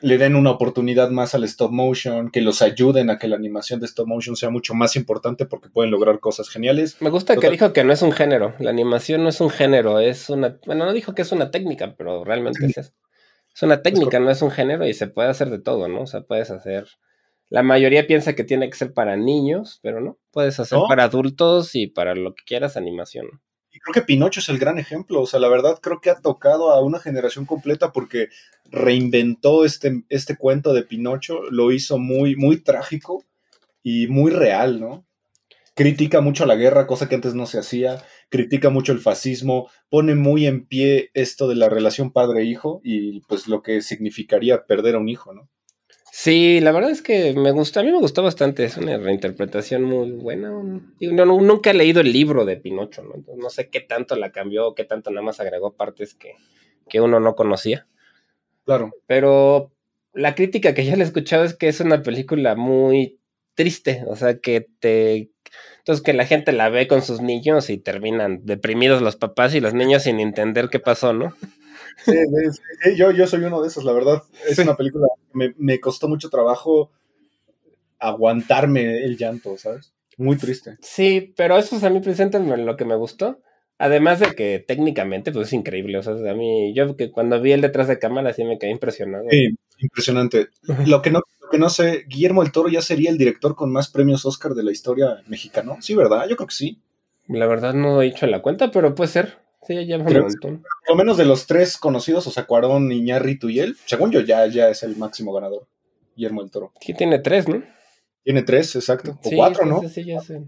[SPEAKER 2] le den una oportunidad más al stop motion, que los ayuden a que la animación de stop motion sea mucho más importante porque pueden lograr cosas geniales.
[SPEAKER 3] Me gusta que dijo que no es un género. La animación no es un género, es una. Bueno, no dijo que es una técnica, pero realmente es eso. Es una técnica, no es un género y se puede hacer de todo, ¿no? O sea, puedes hacer. La mayoría piensa que tiene que ser para niños, pero no. Puedes hacer
[SPEAKER 2] ¿No?
[SPEAKER 3] para adultos y para lo que quieras animación.
[SPEAKER 2] Creo que Pinocho es el gran ejemplo, o sea, la verdad creo que ha tocado a una generación completa porque reinventó este, este cuento de Pinocho, lo hizo muy, muy trágico y muy real, ¿no? Critica mucho la guerra, cosa que antes no se hacía, critica mucho el fascismo, pone muy en pie esto de la relación padre-hijo y pues lo que significaría perder a un hijo, ¿no?
[SPEAKER 3] Sí, la verdad es que me gusta, a mí me gustó bastante, es una reinterpretación muy buena. Digo, no, no- nunca he leído el libro de Pinocho, ¿no? Entonces, no sé qué tanto la cambió, qué tanto nada más agregó partes que, que uno no conocía.
[SPEAKER 2] Claro.
[SPEAKER 3] Pero la crítica que ya le he escuchado es que es una película muy triste, o sea, que te... Entonces que la gente la ve con sus niños y terminan deprimidos los papás y los niños sin entender qué pasó, ¿no?
[SPEAKER 2] Sí, sí, sí, yo, yo soy uno de esos, la verdad. Es una película que me, me costó mucho trabajo aguantarme el llanto, ¿sabes? Muy triste.
[SPEAKER 3] Sí, pero eso es a mí preséntame lo que me gustó. Además de que técnicamente pues es increíble, o sea, a mí yo que cuando vi el detrás de cámara sí me quedé impresionado.
[SPEAKER 2] Sí, impresionante. Lo que, no, lo que no sé, Guillermo del Toro ya sería el director con más premios Oscar de la historia mexicana. Sí, ¿verdad? Yo creo que sí.
[SPEAKER 3] La verdad no he hecho la cuenta, pero puede ser. Sí, ya me
[SPEAKER 2] Creo
[SPEAKER 3] un montón.
[SPEAKER 2] Por lo menos de los tres conocidos, o sea, Cuarón, Iñárritu y él, según yo, ya, ya es el máximo ganador. Guillermo del Toro.
[SPEAKER 3] Sí tiene tres, ¿no?
[SPEAKER 2] Tiene tres, exacto. O
[SPEAKER 3] Sí,
[SPEAKER 2] cuatro, ¿no?
[SPEAKER 3] sí, ya sé.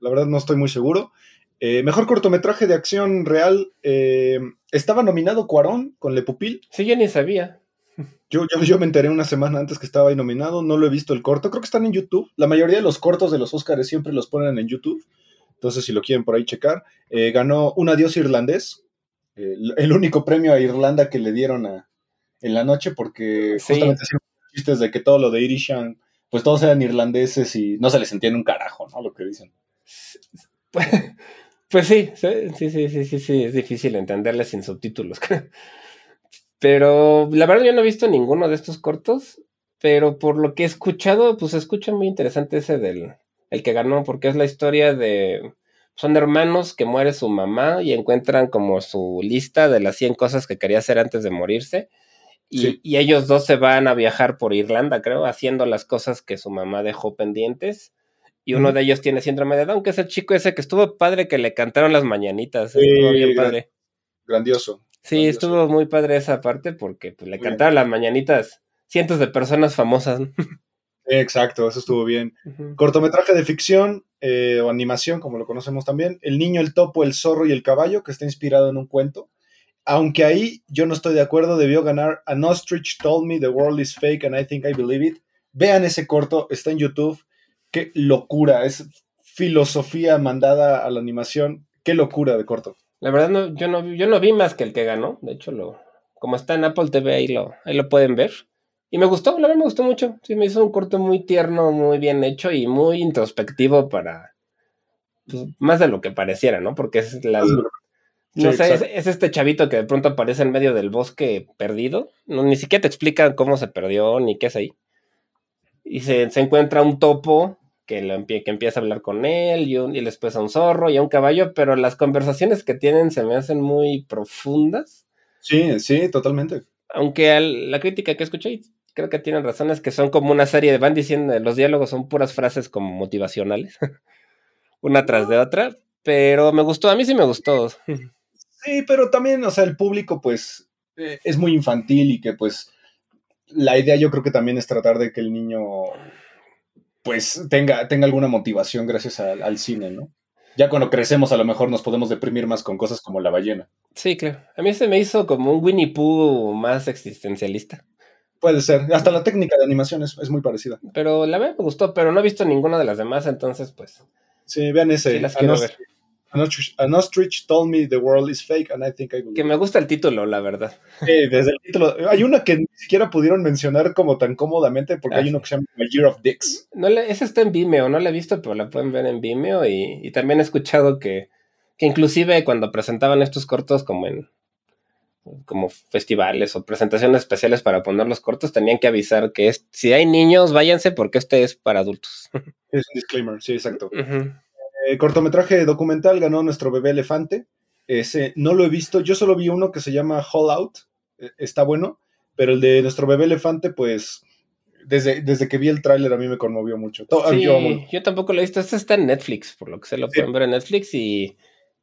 [SPEAKER 2] La verdad no estoy muy seguro. Eh, mejor cortometraje de acción real. eh, estaba nominado Cuarón con Le Pupil.
[SPEAKER 3] Sí, yo ni sabía.
[SPEAKER 2] Yo, yo, yo me enteré una semana antes que estaba ahí nominado, no lo he visto el corto, creo que están en YouTube. La mayoría de los cortos de los Oscars siempre los ponen en YouTube, entonces si lo quieren por ahí checar. Eh, ganó Un Adiós Irlandés, el- único premio a Irlanda que le dieron a- en la noche, porque
[SPEAKER 3] Sí.
[SPEAKER 2] justamente hacían chistes de que todo lo de Irishan, pues todos eran irlandeses y no se les entiende un carajo, ¿no? Lo que dicen.
[SPEAKER 3] Pues sí, sí, sí, sí, sí, sí, es difícil entenderle sin subtítulos. Pero la verdad yo no he visto ninguno de estos cortos, pero por lo que he escuchado, pues escucha muy interesante ese del el que ganó, porque es la historia de son hermanos que muere su mamá y encuentran como su lista de las 100 cosas que quería hacer antes de morirse. Y,
[SPEAKER 2] Sí.
[SPEAKER 3] y ellos dos se van a viajar por Irlanda, creo, haciendo las cosas que su mamá dejó pendientes. Y uno de ellos tiene síndrome de Down, que es el chico ese que estuvo padre que le cantaron las mañanitas. Estuvo bien padre.
[SPEAKER 2] Grandioso.
[SPEAKER 3] Sí,
[SPEAKER 2] grandioso.
[SPEAKER 3] estuvo muy padre esa parte porque pues, le
[SPEAKER 2] bien.
[SPEAKER 3] cantaron las mañanitas cientos de personas famosas.
[SPEAKER 2] Exacto, eso estuvo bien. Cortometraje de ficción eh, o animación, como lo conocemos también. El niño, el topo, el zorro y el caballo, que está inspirado en un cuento. Aunque ahí yo no estoy de acuerdo, debió ganar An Ostrich Told Me the World is Fake and I Think I Believe It. Vean ese corto, está en YouTube. Qué locura, es filosofía mandada a la animación. Qué locura de corto.
[SPEAKER 3] La verdad, no, yo, no, vi- yo no vi más que el que ganó. De hecho, lo, como está en Apple TV, ahí lo, ahí lo pueden ver. Y me gustó, la verdad me gustó mucho. Sí, me hizo un corto muy tierno, muy bien hecho y muy introspectivo para. pues, más de lo que pareciera, ¿no? Porque es la. No sé, es, es este chavito que de pronto aparece en medio del bosque perdido. No, ni siquiera te explican cómo se perdió ni qué es ahí. Y se, se encuentra un topo que, lo empie- que empieza a hablar con él y, un- y después a un zorro y a un caballo, pero las conversaciones que tienen se me hacen muy profundas.
[SPEAKER 2] Sí, sí, totalmente.
[SPEAKER 3] Aunque al- la crítica que escuché, creo que tienen razón, es que son como una serie de, van diciendo, los diálogos son puras frases como motivacionales, una tras de otra, pero me gustó, a mí sí me gustó.
[SPEAKER 2] Sí, pero también, o sea, el público, pues, eh, es muy infantil y que, pues, la idea yo creo que también es tratar de que el niño, pues, tenga, tenga alguna motivación gracias al, al cine, ¿no? Ya cuando crecemos a lo mejor nos podemos deprimir más con cosas como la ballena.
[SPEAKER 3] Sí, claro. A mí se me hizo como un Winnie Pooh más existencialista.
[SPEAKER 2] Puede ser. Hasta la técnica de animación es, es muy parecida.
[SPEAKER 3] Pero la verdad me gustó, pero no he visto ninguna de las demás, entonces pues
[SPEAKER 2] Sí, vean ese.
[SPEAKER 3] sí las quiero ver.
[SPEAKER 2] An Ostrich, An Ostrich told me the world is fake and I think I believe.
[SPEAKER 3] Que me gusta el título, la verdad.
[SPEAKER 2] Sí, desde el título. Hay una que ni siquiera pudieron mencionar como tan cómodamente porque
[SPEAKER 3] Ah,
[SPEAKER 2] hay
[SPEAKER 3] sí.
[SPEAKER 2] uno que se llama My Year of Dicks.
[SPEAKER 3] No le, esa está en Vimeo, no la he visto, pero la pueden ver en Vimeo y, y también he escuchado que, que inclusive cuando presentaban estos cortos como en como festivales o presentaciones especiales para poner los cortos, tenían que avisar que es, si hay niños, váyanse porque este es para adultos.
[SPEAKER 2] Es un disclaimer, sí, exacto.
[SPEAKER 3] Ujú.
[SPEAKER 2] Eh, cortometraje documental ganó nuestro bebé elefante. Ese no lo he visto. Yo solo vi uno que se llama Hall Out. Eh, está bueno. Pero el de nuestro bebé elefante, pues. Desde, desde que vi el tráiler a mí me conmovió mucho. To-
[SPEAKER 3] Sí,
[SPEAKER 2] yo
[SPEAKER 3] tampoco lo he visto. Este está en Netflix, por lo que se lo
[SPEAKER 2] Sí.
[SPEAKER 3] pueden ver en Netflix. Y,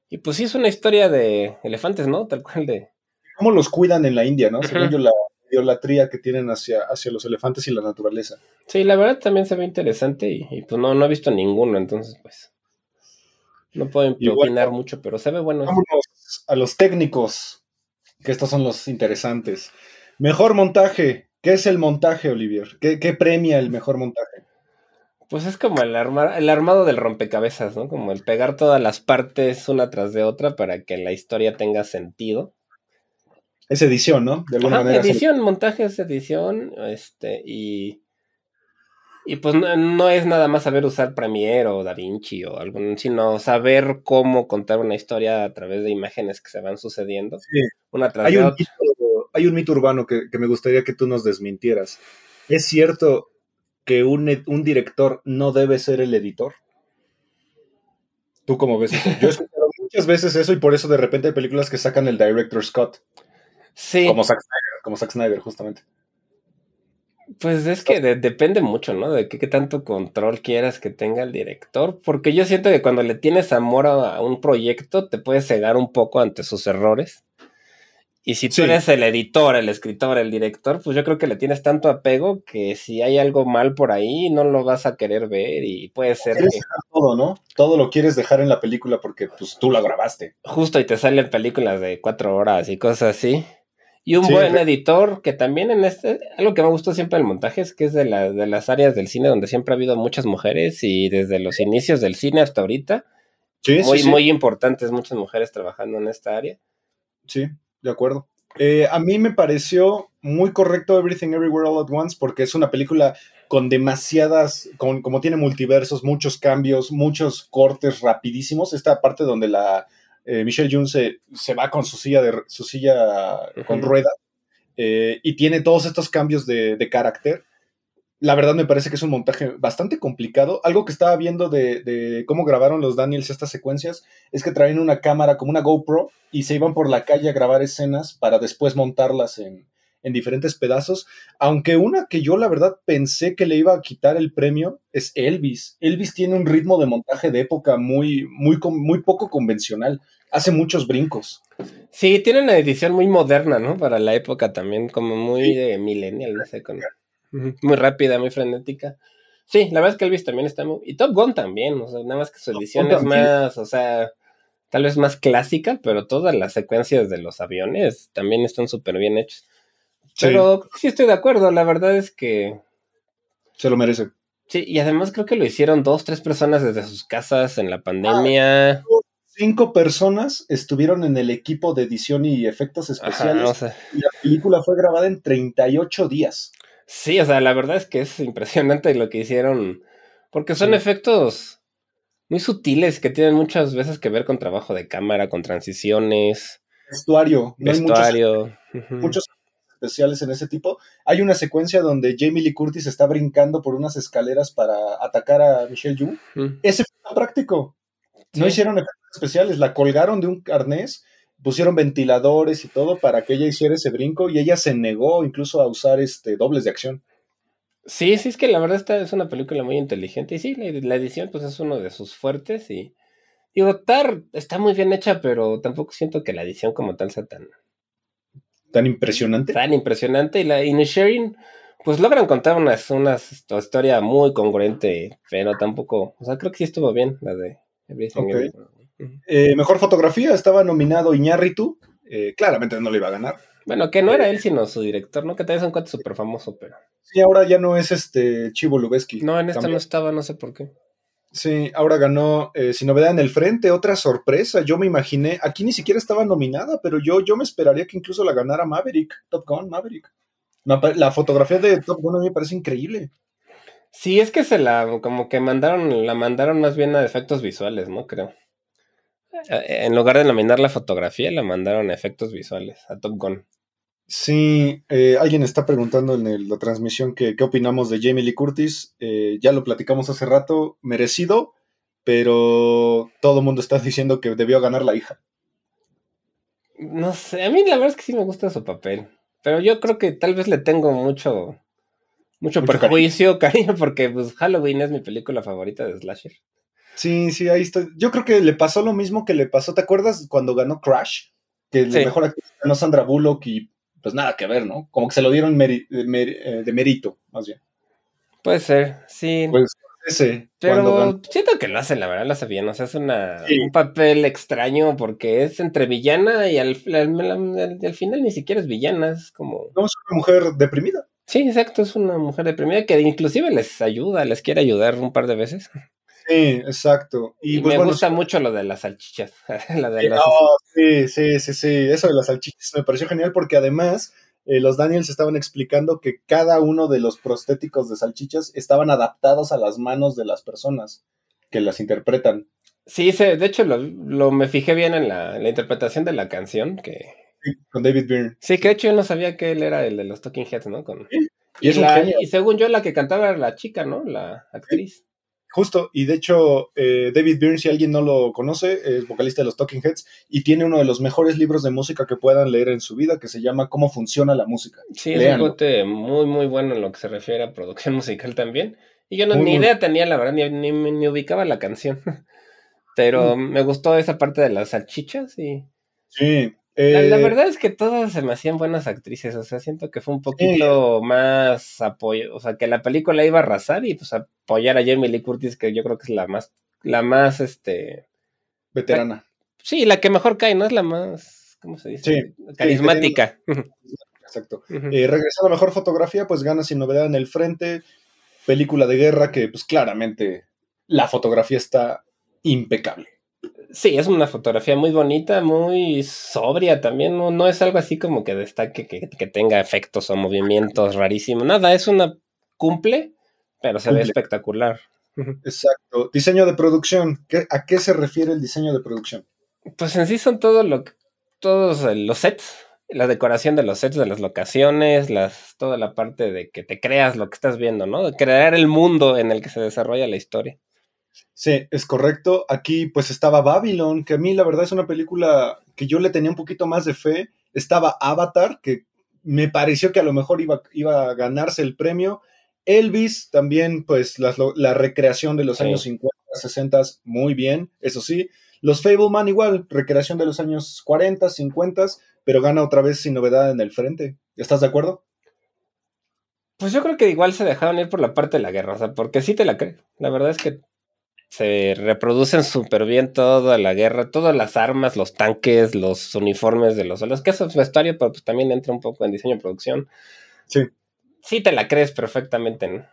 [SPEAKER 3] y pues sí, es una historia de elefantes, ¿no? Tal cual de.
[SPEAKER 2] cómo los cuidan en la India, ¿no? Según yo, la idolatría que tienen hacia, hacia los elefantes y la naturaleza.
[SPEAKER 3] Sí, la verdad también se ve interesante y, y, pues no, no he visto ninguno, entonces pues. No
[SPEAKER 2] bueno,
[SPEAKER 3] opinar mucho, pero se ve bueno.
[SPEAKER 2] Vámonos a los técnicos, que estos son los interesantes. Mejor montaje. ¿Qué es el montaje, Olivier? ¿Qué, qué premia el mejor montaje?
[SPEAKER 3] Pues es como el, armar, el armado del rompecabezas, ¿no? Como el pegar todas las partes una tras de otra para que la historia tenga sentido.
[SPEAKER 2] Es edición, ¿no? De alguna
[SPEAKER 3] Ajá,
[SPEAKER 2] manera. se-
[SPEAKER 3] edición, montaje es edición, este, y, y pues no, no es nada más saber usar Premiere o DaVinci o algún, sino saber cómo contar una historia a través de imágenes que se van sucediendo,
[SPEAKER 2] Sí.
[SPEAKER 3] una tras
[SPEAKER 2] Hay un, mito, hay un mito urbano que, que me gustaría que tú nos desmintieras. ¿Es cierto que un, ed- un director no debe ser el editor? ¿Tú cómo ves eso? Yo he escuchado muchas veces eso y por eso de repente hay películas que sacan el director Scott,
[SPEAKER 3] Sí,
[SPEAKER 2] como Zack Snyder, como Zack Snyder, justamente.
[SPEAKER 3] Pues es que de- depende mucho, ¿no? De qué, qué tanto control quieras que tenga el director, porque yo siento que cuando le tienes amor a, a un proyecto te puedes cegar un poco ante sus errores. Y si tú
[SPEAKER 2] Sí.
[SPEAKER 3] eres el editor, el escritor, el director, pues yo creo que le tienes tanto apego que si hay algo mal por ahí no lo vas a querer ver y puede ser
[SPEAKER 2] Quieres
[SPEAKER 3] que
[SPEAKER 2] dejar todo, ¿no? Todo lo quieres dejar en la película porque pues tú la grabaste.
[SPEAKER 3] justo y te salen películas de cuatro horas y cosas así. Y un
[SPEAKER 2] Sí,
[SPEAKER 3] buen editor que también en este, algo que me gustó siempre del montaje es que es de, la- de las áreas del cine donde siempre ha habido muchas mujeres y desde los inicios del cine hasta ahorita,
[SPEAKER 2] Sí,
[SPEAKER 3] muy,
[SPEAKER 2] sí.
[SPEAKER 3] muy importantes muchas mujeres trabajando en esta área.
[SPEAKER 2] Sí, de acuerdo. Eh, a mí me pareció muy correcto Everything Everywhere All at Once porque es una película con demasiadas, con, como tiene multiversos, muchos cambios, muchos cortes rapidísimos. Esta parte donde la eh, Michelle June se, se va con su silla, de, su silla con
[SPEAKER 3] Ujú.
[SPEAKER 2] rueda eh, y tiene todos estos cambios de, de carácter. La verdad me parece que es un montaje bastante complicado. Algo que estaba viendo de, de cómo grabaron los Daniels estas secuencias es que traían una cámara como una GoPro y se iban por la calle a grabar escenas para después montarlas en, en diferentes pedazos. Aunque una que yo la verdad pensé que le iba a quitar el premio es Elvis. Elvis tiene un ritmo de montaje de época muy, muy, muy poco convencional. Hace muchos brincos.
[SPEAKER 3] Sí, tiene una edición muy moderna, ¿no? Para la época también, como muy
[SPEAKER 2] Sí.
[SPEAKER 3] de millennial, no sé, con, muy rápida, muy frenética. Sí, la verdad es que Elvis también está muy... Y Top Gun también, o sea, nada más que su edición es más, o sea, tal vez más clásica, pero todas las secuencias de los aviones también están súper bien hechas.
[SPEAKER 2] Sí,
[SPEAKER 3] Pero sí estoy de acuerdo, la verdad es que...
[SPEAKER 2] se lo merece.
[SPEAKER 3] Sí, y además creo que lo hicieron dos, tres personas desde sus casas en la pandemia.
[SPEAKER 2] Cinco personas estuvieron en el equipo de edición y efectos especiales.
[SPEAKER 3] Ajá,
[SPEAKER 2] y la película fue grabada en 38 días.
[SPEAKER 3] Sí, o sea, la verdad es que es impresionante lo que hicieron, porque son
[SPEAKER 2] Sí.
[SPEAKER 3] efectos muy sutiles que tienen muchas veces que ver con trabajo de cámara, con transiciones,
[SPEAKER 2] Vestuario. No hay muchos,
[SPEAKER 3] vestuario. ujú.
[SPEAKER 2] muchos especiales en ese tipo. Hay una secuencia donde Jamie Lee Curtis está brincando por unas escaleras para atacar a Michelle Yu.
[SPEAKER 3] Ujú.
[SPEAKER 2] Ese fue tan práctico. No
[SPEAKER 3] Sí.
[SPEAKER 2] hicieron efectos especiales, la colgaron de un arnés, pusieron ventiladores y todo para que ella hiciera ese brinco y ella se negó incluso a usar este dobles de acción.
[SPEAKER 3] Sí, sí, es que la verdad esta es una película muy inteligente y sí, la, la edición pues es uno de sus fuertes y digo, Tar está muy bien hecha, pero tampoco siento que la edición como tal sea tan,
[SPEAKER 2] Tan impresionante.
[SPEAKER 3] tan impresionante y la Inisherin pues logran contar una, una historia muy congruente, pero tampoco, o sea, creo que sí estuvo bien la de Everything.
[SPEAKER 2] Eh, mejor fotografía estaba nominado Iñárritu. Eh, claramente no le iba a ganar.
[SPEAKER 3] Bueno, que no era él, sino su director, ¿no? Que también es un cuate súper famoso, pero.
[SPEAKER 2] Sí, ahora ya no es este Chivo Lubeski.
[SPEAKER 3] No, en esta no estaba, no sé por qué.
[SPEAKER 2] Sí, ahora ganó eh, Sin Novedad en el Frente, otra sorpresa. Yo me imaginé, aquí ni siquiera estaba nominada, pero yo, yo me esperaría que incluso la ganara Maverick, Top Gun, Maverick. La, fotografía de Top Gun a mí me parece increíble.
[SPEAKER 3] Sí, es que se la, como que mandaron, la mandaron más bien a efectos visuales, ¿no? Creo. Eh, En lugar de nominar la fotografía, la mandaron a efectos visuales, a Top Gun.
[SPEAKER 2] Sí, eh, alguien está preguntando en el- la transmisión que, qué opinamos de Jamie Lee Curtis. Eh, ya lo platicamos hace rato, merecido, pero todo el mundo está diciendo que debió ganar la hija.
[SPEAKER 3] No sé, a mí la verdad es que sí me gusta su papel. Pero yo creo que tal vez le tengo mucho, mucho,
[SPEAKER 2] Mucho
[SPEAKER 3] perjuicio, cariño. porque pues Halloween es mi película favorita de Slasher.
[SPEAKER 2] Sí, sí, ahí está. Yo creo que le pasó lo mismo que le pasó. ¿Te acuerdas cuando ganó Crash? Que la
[SPEAKER 3] Sí.
[SPEAKER 2] mejor actriz ganó Sandra Bullock y pues nada que ver, ¿no? Como que se lo dieron meri- de, mer- eh, de mérito, más bien.
[SPEAKER 3] Puede ser, sí.
[SPEAKER 2] Pues ese,
[SPEAKER 3] Pero siento que lo hace, la verdad, lo hace bien. O sea, es una,
[SPEAKER 2] Sí.
[SPEAKER 3] un papel extraño porque es entre villana y al, al- al- al final ni siquiera es villana. Es como.
[SPEAKER 2] No, es una mujer deprimida.
[SPEAKER 3] Sí, exacto, es una mujer deprimida que inclusive les ayuda, les quiere ayudar un par de veces.
[SPEAKER 2] Sí, exacto. Y,
[SPEAKER 3] Y,
[SPEAKER 2] pues
[SPEAKER 3] me
[SPEAKER 2] bueno,
[SPEAKER 3] gusta
[SPEAKER 2] sí.
[SPEAKER 3] mucho lo de las salchichas. la de las-
[SPEAKER 2] no, sí, sí, sí, sí. Eso de las salchichas me pareció genial porque además eh, los Daniels estaban explicando que cada uno de los prostéticos de salchichas estaban adaptados a las manos de las personas que las interpretan.
[SPEAKER 3] Sí, se- de hecho lo, lo- me fijé bien en la, en la interpretación de la canción. que
[SPEAKER 2] Sí, con David Byrne.
[SPEAKER 3] Sí, que de hecho yo no sabía que él era el de los Talking Heads, ¿no? Con,
[SPEAKER 2] Y es
[SPEAKER 3] la- y según yo la que cantaba era la chica, ¿no? La actriz.
[SPEAKER 2] Justo, y de hecho, eh, David Byrne, si alguien no lo conoce, es vocalista de los Talking Heads y tiene uno de los mejores libros de música que puedan leer en su vida, que se llama Cómo funciona la música.
[SPEAKER 3] Sí, es un bote muy, muy bueno en lo que se refiere a producción musical también. Y yo no,
[SPEAKER 2] Muy,
[SPEAKER 3] ni idea tenía, la verdad, ni, ni, ni ubicaba la canción. Pero me gustó esa parte de las salchichas y...
[SPEAKER 2] Sí.
[SPEAKER 3] La, la
[SPEAKER 2] eh,
[SPEAKER 3] verdad es que todas se me hacían buenas actrices, o sea, siento que fue un poquito más apoyo, o sea, que la película iba a arrasar y pues apoyar a Jamie Lee Curtis, que yo creo que es la más, la más, este,
[SPEAKER 2] Veterana.
[SPEAKER 3] sí, la que mejor cae, ¿no? Es la más, ¿cómo se dice? Carismática.
[SPEAKER 2] Exacto.
[SPEAKER 3] Ujú.
[SPEAKER 2] Eh, regresando a mejor fotografía, pues gana sin novedad en el frente. Película de guerra que, pues claramente, la fotografía está impecable.
[SPEAKER 3] Sí, es una fotografía muy bonita, muy sobria también, no, no es algo así como que destaque, que, que tenga efectos o movimientos rarísimos, nada, es una cumple, pero se ve espectacular.
[SPEAKER 2] Exacto. Diseño de producción. ¿Qué- ¿A qué se refiere el diseño de producción?
[SPEAKER 3] Pues en sí son todo lo todos los sets, la decoración de los sets, de las locaciones, las, toda la parte de que te creas lo que estás viendo, ¿no? De crear el mundo en el que se desarrolla la historia.
[SPEAKER 2] Sí, es correcto. Aquí pues estaba Babylon, que a mí la verdad es una película que yo le tenía un poquito más de fe. Estaba Avatar, que me pareció que a lo mejor iba, iba a ganarse el premio. Elvis también, pues la recreación de los
[SPEAKER 3] Sí.
[SPEAKER 2] años 50, 60, muy bien, eso sí. Los Fableman igual, recreación de los años 40, 50, pero gana otra vez sin novedad en el frente. ¿Estás de acuerdo?
[SPEAKER 3] Pues yo creo que igual se dejaron ir por la parte de la guerra, o sea, porque sí te la crees. La verdad es que se reproducen súper bien toda la guerra, todas las armas, los tanques, los uniformes de los soldados, que eso es vestuario, pero pues también entra un poco en diseño y producción.
[SPEAKER 2] Sí.
[SPEAKER 3] Sí te la crees perfectamente, ¿no?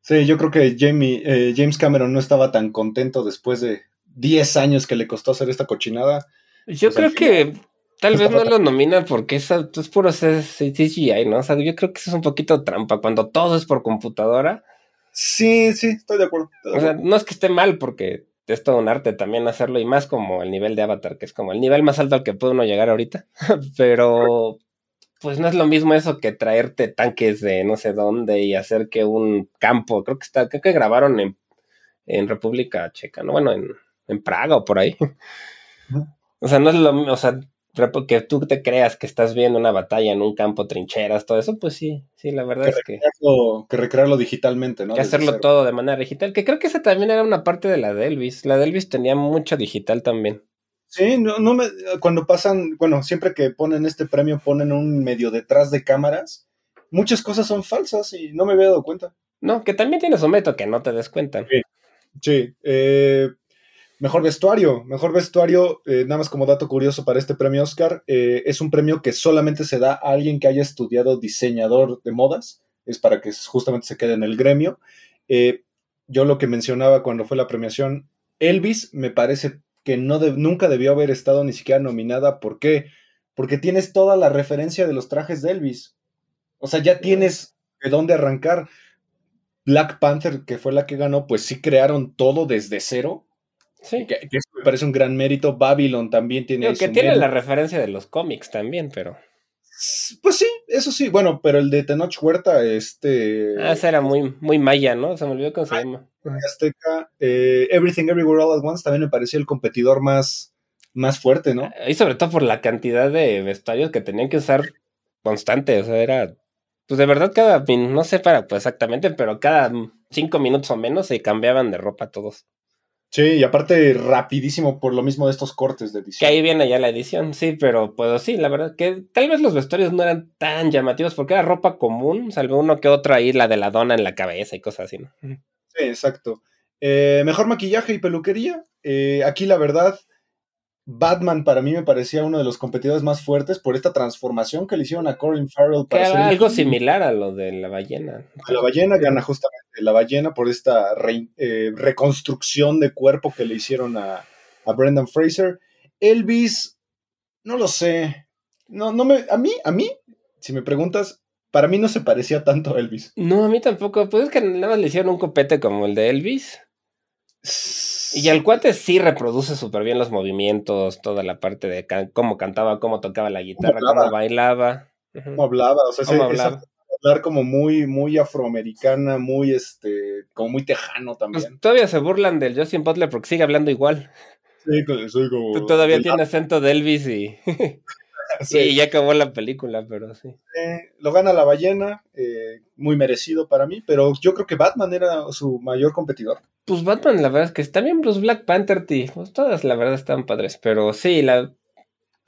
[SPEAKER 2] Sí, yo creo que Jamie, eh, James Cameron no estaba tan contento después de 10 años que le costó hacer esta cochinada.
[SPEAKER 3] Yo
[SPEAKER 2] Pues
[SPEAKER 3] creo que tal vez no lo nominan porque es, es puro CGI, ¿no? O sea, yo creo que eso es un poquito trampa. Cuando todo es por computadora,
[SPEAKER 2] Sí, sí, estoy de acuerdo. estoy de
[SPEAKER 3] o sea, no es que esté mal porque es todo un arte también hacerlo y más como el nivel de Avatar, que es como el nivel más alto al que puede uno llegar ahorita. Pero pues no es lo mismo eso que traerte tanques de no sé dónde y hacer que un campo, creo que está, creo que grabaron en, en República Checa, ¿no? Bueno, en, en Praga o por ahí. O sea, no es lo mismo, o sea, que tú te creas que estás viendo una batalla en un campo, trincheras, todo eso, pues sí, sí, la verdad
[SPEAKER 2] que,
[SPEAKER 3] es que,
[SPEAKER 2] que recrearlo digitalmente, ¿no?
[SPEAKER 3] que hacerlo
[SPEAKER 2] cero.
[SPEAKER 3] todo de manera digital, que creo que esa también era una parte de la de Elvis. La de Elvis tenía mucho digital también.
[SPEAKER 2] Sí, no, no me, cuando pasan, bueno, siempre que ponen este premio ponen un medio detrás de cámaras. Muchas cosas son falsas y no me había dado cuenta.
[SPEAKER 3] No, que también tiene su método que no te des cuenta.
[SPEAKER 2] Sí, eh, Mejor vestuario. Mejor vestuario, eh, nada más como dato curioso para este premio Oscar, eh, es un premio que solamente se da a alguien que haya estudiado diseñador de modas. Es para que justamente se quede en el gremio. Eh, yo lo que mencionaba cuando fue la premiación, Elvis me parece que no de- nunca debió haber estado ni siquiera nominada. ¿Por qué? Porque tienes toda la referencia de los trajes de Elvis. O sea, ya tienes de dónde arrancar. Black Panther, que fue la que ganó, pues sí crearon todo desde cero.
[SPEAKER 3] Sí.
[SPEAKER 2] Que, que eso me parece un gran mérito. Babylon también tiene. Ahí
[SPEAKER 3] que tiene la
[SPEAKER 2] mérito.
[SPEAKER 3] referencia de los cómics también, pero.
[SPEAKER 2] Pues sí, eso sí. Bueno, pero el de Tenoch Huerta, este.
[SPEAKER 3] Ah, ese era muy, muy maya, ¿no? Se me olvidó cómo se llama.
[SPEAKER 2] Azteca, eh, Everything Everywhere All at Once también me parecía el competidor más, más fuerte, ¿no?
[SPEAKER 3] Y sobre todo por la cantidad de vestuarios que tenían que usar constante. O sea, era. Pues de verdad, cada. No sé para pues exactamente, pero cada cinco minutos o menos se cambiaban de ropa todos.
[SPEAKER 2] Sí, y aparte rapidísimo por lo mismo de estos cortes de
[SPEAKER 3] Que
[SPEAKER 2] edición.
[SPEAKER 3] ahí viene ya la edición, sí, pero pues sí, la verdad que tal vez los vestuarios no eran tan llamativos porque era ropa común, salvo uno que otro ahí, la de la dona en la cabeza y cosas así, ¿no?
[SPEAKER 2] Sí, exacto. Eh, mejor maquillaje y peluquería. Eh, aquí la verdad, Batman para mí me parecía uno de los competidores más fuertes por esta transformación que le hicieron a Colin Farrell
[SPEAKER 3] Que
[SPEAKER 2] para ser
[SPEAKER 3] era algo similar a lo de la ballena.
[SPEAKER 2] La ballena gana justamente la ballena por esta re- eh, reconstrucción de cuerpo que le hicieron a, a Brendan Fraser. Elvis, no lo sé. No, no me, a mí, a mí, si me preguntas, para mí no se parecía tanto a Elvis.
[SPEAKER 3] No, a mí tampoco, pues es que nada más le hicieron un copete como el de Elvis. Y el cuate sí reproduce súper bien los movimientos, toda la parte de can- cómo cantaba, cómo tocaba la guitarra, cómo, bailaba.
[SPEAKER 2] ¿Cómo hablaba? O sea, hablar como muy, muy afroamericana, muy este, como muy tejano
[SPEAKER 3] Pues
[SPEAKER 2] también.
[SPEAKER 3] todavía se burlan del Justin Butler porque sigue hablando igual.
[SPEAKER 2] Sí, co- soy como.
[SPEAKER 3] Tú todavía tiene acento de Elvis y,
[SPEAKER 2] sí.
[SPEAKER 3] y ya acabó la película, pero sí.
[SPEAKER 2] Eh, lo gana la ballena, eh, muy merecido para mí, pero yo creo que Batman era su mayor competidor.
[SPEAKER 3] Pues Batman, la verdad es que también los Black Panther, tí, pues todas la verdad están padres, pero sí, la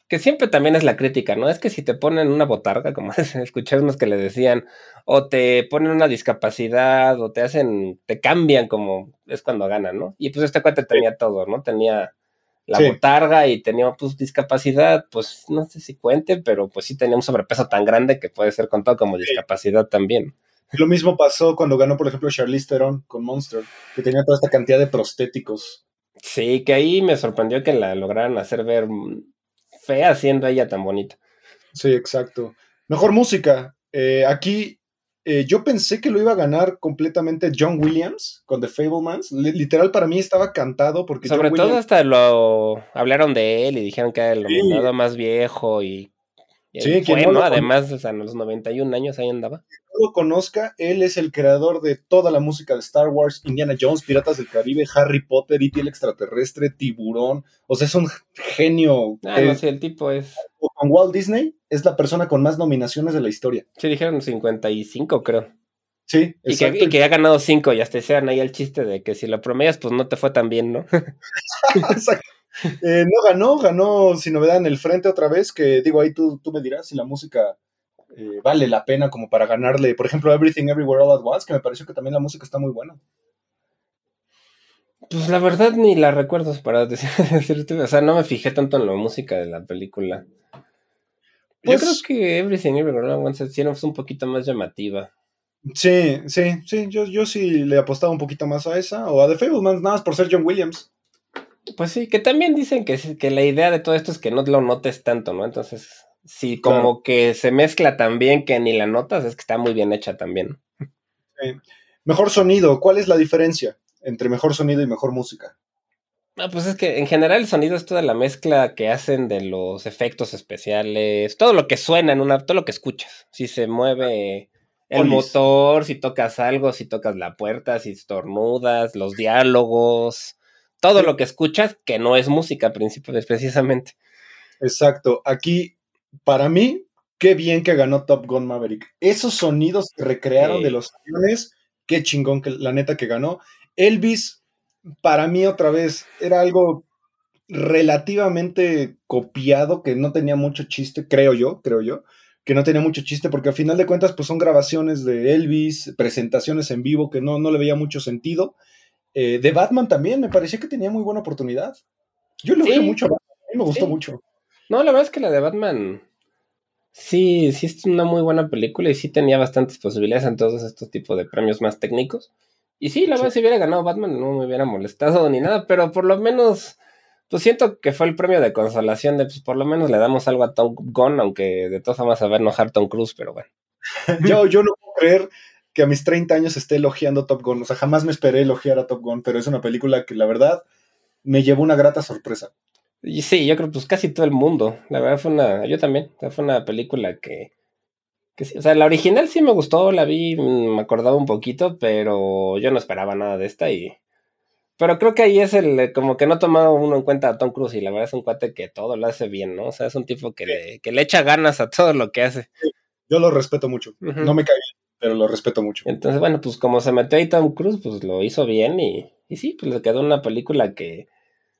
[SPEAKER 3] que siempre también es la crítica, ¿no? Es que si te ponen una botarga, como escuché unos que le decían, o te ponen una discapacidad, o te hacen, te cambian como es cuando ganan, ¿no? Y pues este cuate tenía todo, ¿no? Tenía la
[SPEAKER 2] Sí.
[SPEAKER 3] botarga y tenía pues discapacidad, pues no sé si cuente, pero pues sí tenía un sobrepeso tan grande que puede ser contado como discapacidad también.
[SPEAKER 2] Lo mismo pasó cuando ganó, por ejemplo, Charlize Theron con Monster, que tenía toda esta cantidad de prostéticos.
[SPEAKER 3] Sí, que ahí me sorprendió que la lograran hacer ver fea siendo ella tan bonita.
[SPEAKER 2] Sí, exacto. Mejor música. Eh, aquí eh, yo pensé que lo iba a ganar completamente John Williams con The Fablemans. Li- Literal, para mí estaba cantado porque
[SPEAKER 3] Sobre
[SPEAKER 2] John
[SPEAKER 3] todo
[SPEAKER 2] Williams,
[SPEAKER 3] hasta lo hablaron de él y dijeron que era el
[SPEAKER 2] Sí.
[SPEAKER 3] más viejo y
[SPEAKER 2] Sí, quien
[SPEAKER 3] fue,
[SPEAKER 2] no
[SPEAKER 3] Además, o sea, a los 91 años ahí andaba.
[SPEAKER 2] no lo conozca, él es el creador de toda la música de Star Wars, Indiana Jones, Piratas del Caribe, Harry Potter, E.T. el extraterrestre, Tiburón. O sea, es un genio.
[SPEAKER 3] Ah,
[SPEAKER 2] Eh,
[SPEAKER 3] no, sí, el tipo es.
[SPEAKER 2] Con Walt Disney es la persona con más nominaciones de la historia.
[SPEAKER 3] Sí, dijeron 55, creo.
[SPEAKER 2] Sí,
[SPEAKER 3] Y que,
[SPEAKER 2] exacto.
[SPEAKER 3] y que ha ganado 5 y hasta hicieron ahí el chiste de que si lo promedias, pues no te fue tan bien, ¿no?
[SPEAKER 2] Exacto. Eh, no ganó, ganó sin novedad en el frente otra vez, que digo, ahí tú, tú me dirás si la música eh, vale la pena como para ganarle, por ejemplo, Everything Everywhere All at Once, que me pareció que también la música está muy buena.
[SPEAKER 3] Pues la verdad ni la recuerdo para decir- decirte. O sea, no me fijé tanto en la música de la película.
[SPEAKER 2] Pues-
[SPEAKER 3] Yo creo que Everything Everywhere All at Once sí es un poquito más llamativa.
[SPEAKER 2] Sí, sí, sí, yo, yo sí le apostaba un poquito más a esa, o a The Fablemans, nada más por ser John Williams.
[SPEAKER 3] Pues sí, que también dicen que, sí- que la idea de todo esto es que no lo notes tanto, ¿no? Entonces, si como
[SPEAKER 2] Claro.
[SPEAKER 3] que se mezcla tan bien que ni la notas, es que está muy bien hecha también.
[SPEAKER 2] Mejor sonido, ¿cuál es la diferencia entre mejor sonido y mejor música?
[SPEAKER 3] Ah, pues es que en general el sonido es toda la mezcla que hacen de los efectos especiales, todo lo que suena en una, todo lo que escuchas. Si se mueve el
[SPEAKER 2] Olis.
[SPEAKER 3] motor, si tocas algo, si tocas la puerta, si estornudas, los diálogos, todo lo que escuchas que no es música princip- precisamente.
[SPEAKER 2] Exacto, aquí, para mí, qué bien que ganó Top Gun Maverick. Esos sonidos que recrearon
[SPEAKER 3] Sí.
[SPEAKER 2] de los aviones, qué chingón que la neta que ganó. Elvis, para mí otra vez, era algo relativamente copiado, que no tenía mucho chiste, creo yo, creo yo, que no tenía mucho chiste, porque al final de cuentas, pues son grabaciones de Elvis, presentaciones en vivo, que no, no le veía mucho sentido. Eh, de Batman también, me parecía que tenía muy buena oportunidad. Yo lo
[SPEAKER 3] Sí.
[SPEAKER 2] mucho a mí me gustó
[SPEAKER 3] Sí.
[SPEAKER 2] mucho.
[SPEAKER 3] No, la verdad es que la de Batman. Sí, sí es una muy buena película y sí tenía bastantes posibilidades en todos estos tipos de premios más técnicos. Y sí, la verdad, si hubiera ganado Batman no me hubiera molestado ni nada, pero por lo menos, pues siento que fue el premio de consolación de, pues por lo menos le damos algo a Tom Gunn, aunque de todas formas se va a enojar Tom Cruise, pero bueno.
[SPEAKER 2] Yo, yo no puedo creer que a mis 30 años esté elogiando Top Gun. O sea, jamás me esperé elogiar a Top Gun, pero es una película que la verdad me llevó una grata sorpresa.
[SPEAKER 3] Y sí, yo creo pues casi todo el mundo. La verdad fue una, yo también, o sea, fue una película que, que sí, o sea, la original sí me gustó, la vi, mm, me acordaba un poquito, pero yo no esperaba nada de esta y... Pero creo que ahí es el, eh, como que no tomaba uno en cuenta a Tom Cruise y la verdad es un cuate que todo lo hace bien, ¿no? O sea, es un tipo que le, que le echa ganas a todo lo que hace.
[SPEAKER 2] Yo lo respeto mucho. No me cae pero lo respeto mucho.
[SPEAKER 3] Entonces, bueno, pues como se metió ahí Tom Cruise, pues lo hizo bien y, y sí, pues le quedó una película que,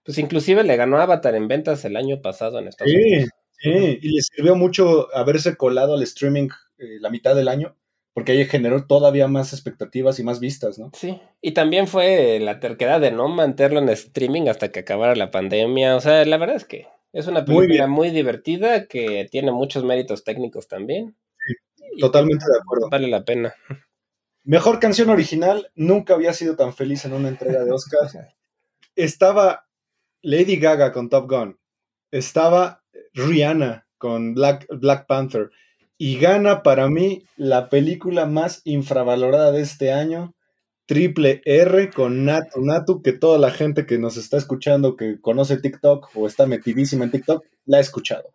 [SPEAKER 3] pues inclusive le ganó Avatar en ventas el año pasado en Estados
[SPEAKER 2] Sí,
[SPEAKER 3] Unidos.
[SPEAKER 2] sí, y le sirvió mucho haberse colado al streaming eh, la mitad del año, porque ahí generó todavía más expectativas y más vistas, ¿no?
[SPEAKER 3] Sí, y también fue la terquedad de no mantenerlo en streaming hasta que acabara la pandemia. O sea, la verdad es que es una película muy, divertida que tiene muchos méritos técnicos también.
[SPEAKER 2] Totalmente de acuerdo.
[SPEAKER 3] Vale la pena.
[SPEAKER 2] Mejor canción original, nunca había sido tan feliz en una entrega de Oscar. Estaba Lady Gaga con Top Gun, estaba Rihanna con Black, Black Panther y gana para mí la película más infravalorada de este año, Triple R con Natu Natu, que toda la gente que nos está escuchando, que conoce TikTok o está metidísima en TikTok, la ha escuchado.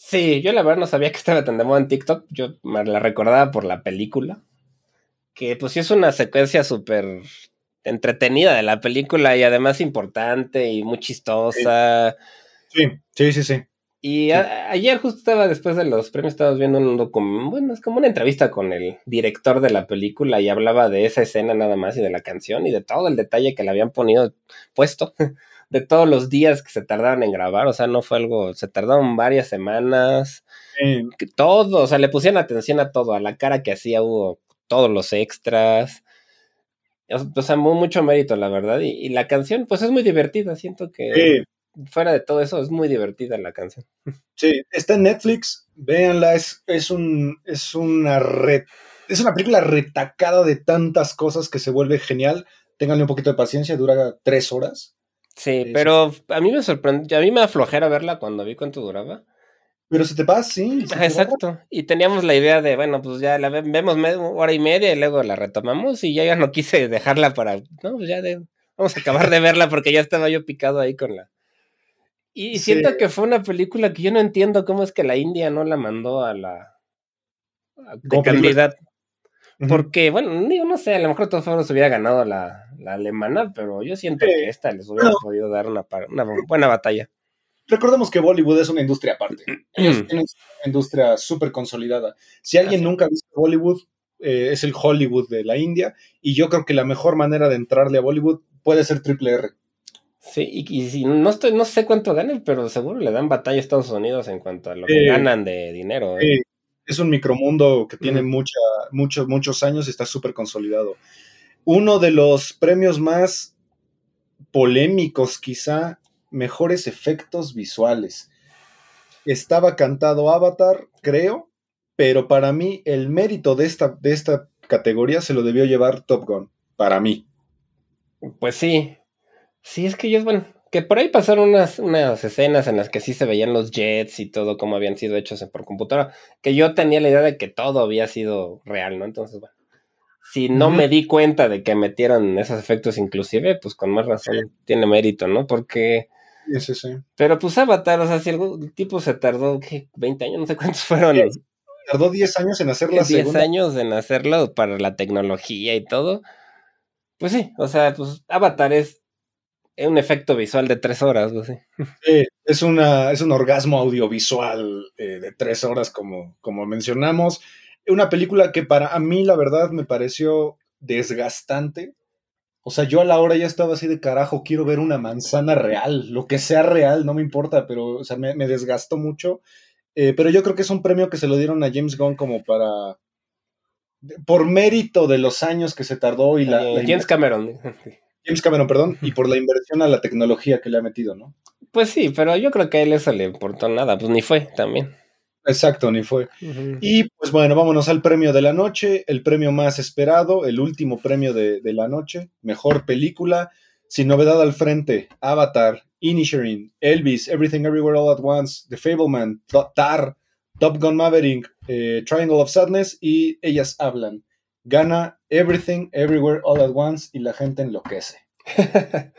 [SPEAKER 3] Sí, yo la verdad no sabía que estaba tan de moda en TikTok. Yo me la recordaba por la película. Que pues sí es una secuencia súper entretenida de la película y además importante y muy chistosa.
[SPEAKER 2] Sí, sí, sí, sí.
[SPEAKER 3] Y ayer justo estaba después de los premios, estábamos viendo un documento, bueno, es como una entrevista con el director de la película y hablaba de esa escena nada más y de la canción y de todo el detalle que le habían ponido, puesto, de todos los días que se tardaron en grabar, o sea, no fue algo, se tardaron varias semanas,
[SPEAKER 2] Sí,
[SPEAKER 3] que todo, o sea, le pusieron atención a todo, a la cara que hacía hubo, todos los extras, o sea, mu- mucho mérito, la verdad, y, y la canción, pues es muy divertida, siento que
[SPEAKER 2] sí.
[SPEAKER 3] fuera de todo eso, es muy divertida la canción.
[SPEAKER 2] Sí, está en Netflix, véanla, es, es, un, es, una re- es una película retacada de tantas cosas que se vuelve genial. Ténganle un poquito de paciencia, dura tres horas.
[SPEAKER 3] Sí,
[SPEAKER 2] Sí,
[SPEAKER 3] pero a mí me sorprendió, a mí me aflojera verla cuando vi cuánto duraba.
[SPEAKER 2] Pero se te pasa, sí. se te va
[SPEAKER 3] Exacto. Y teníamos la idea de, bueno, pues ya la ve- vemos hora y media y luego la retomamos y ya ya no quise dejarla para, no, pues ya de, vamos a acabar de verla porque ya estaba yo picado ahí con la... Y
[SPEAKER 2] Sí.
[SPEAKER 3] siento que fue una película que yo no entiendo cómo es que la India no la mandó a la... a- de.
[SPEAKER 2] Ujú.
[SPEAKER 3] Porque, bueno, digo, no sé, a lo mejor todos modos hubiera ganado la, la alemana, pero yo siento que esta les hubiera
[SPEAKER 2] No.
[SPEAKER 3] podido dar una, una buena batalla.
[SPEAKER 2] Recordemos que Bollywood es una industria aparte. Ellos tienen una industria súper consolidada. Si alguien
[SPEAKER 3] Así.
[SPEAKER 2] nunca ha visto Bollywood, eh, es el Hollywood de la India. Y yo creo que la mejor manera de entrarle a Bollywood puede ser Triple R.
[SPEAKER 3] Sí, y, y si no estoy, no sé cuánto ganen, pero seguro le dan batalla a Estados Unidos en cuanto a lo que ganan de dinero. ¿eh?
[SPEAKER 2] Es un micromundo que tiene
[SPEAKER 3] Ujú.
[SPEAKER 2] mucha, muchos, muchos años y está súper consolidado. Uno de los premios más polémicos, quizá, mejores efectos visuales. Estaba cantado Avatar, creo, pero para mí el mérito de esta, de esta categoría se lo debió llevar Top Gun, para mí.
[SPEAKER 3] Pues sí. Sí, es que ellos, bueno, que por ahí pasaron unas, unas escenas en las que sí se veían los jets y todo como habían sido hechos por computadora, que yo tenía la idea de que todo había sido real, ¿no? Entonces, bueno, si no me di cuenta de que metieron esos efectos inclusive, pues con más razón tiene mérito, ¿no? Porque,
[SPEAKER 2] Sí, sí, sí.
[SPEAKER 3] pero pues Avatar, o sea, si el tipo se tardó, ¿qué? 20 años, no sé cuántos fueron.
[SPEAKER 2] Tardó 10 años en hacer la
[SPEAKER 3] 10
[SPEAKER 2] segunda.
[SPEAKER 3] años en hacerlo para la tecnología y todo. Pues sí, o sea, pues Avatar es un efecto visual de tres horas, pues sí.
[SPEAKER 2] Sí, es, una, es un orgasmo audiovisual eh, de tres horas, como, como mencionamos. Una película que para a mí, la verdad, me pareció desgastante. O sea, yo a la hora ya estaba así de carajo, quiero ver una manzana real, lo que sea real, no me importa, pero o sea, me, me desgastó mucho. Eh, pero yo creo que es un premio que se lo dieron a James Gunn como para... por mérito de los años que se tardó y la...
[SPEAKER 3] Eh,
[SPEAKER 2] la
[SPEAKER 3] James Cameron.
[SPEAKER 2] James James Cameron, perdón, y por la inversión a la tecnología que le ha metido, ¿no?
[SPEAKER 3] Pues sí, pero yo creo que a él eso le importó nada, pues ni fue también.
[SPEAKER 2] Exacto, ni fue. Y pues bueno, vámonos al premio de la noche, el premio más esperado, el último premio de, de la noche, mejor película, sin novedad al frente, Avatar, Inisherin, Elvis, Everything Everywhere All at Once, The Fableman, Tar, Top Gun Maverick, eh, Triangle of Sadness y Ellas Hablan. Gana Everything Everywhere All at Once y la gente enloquece.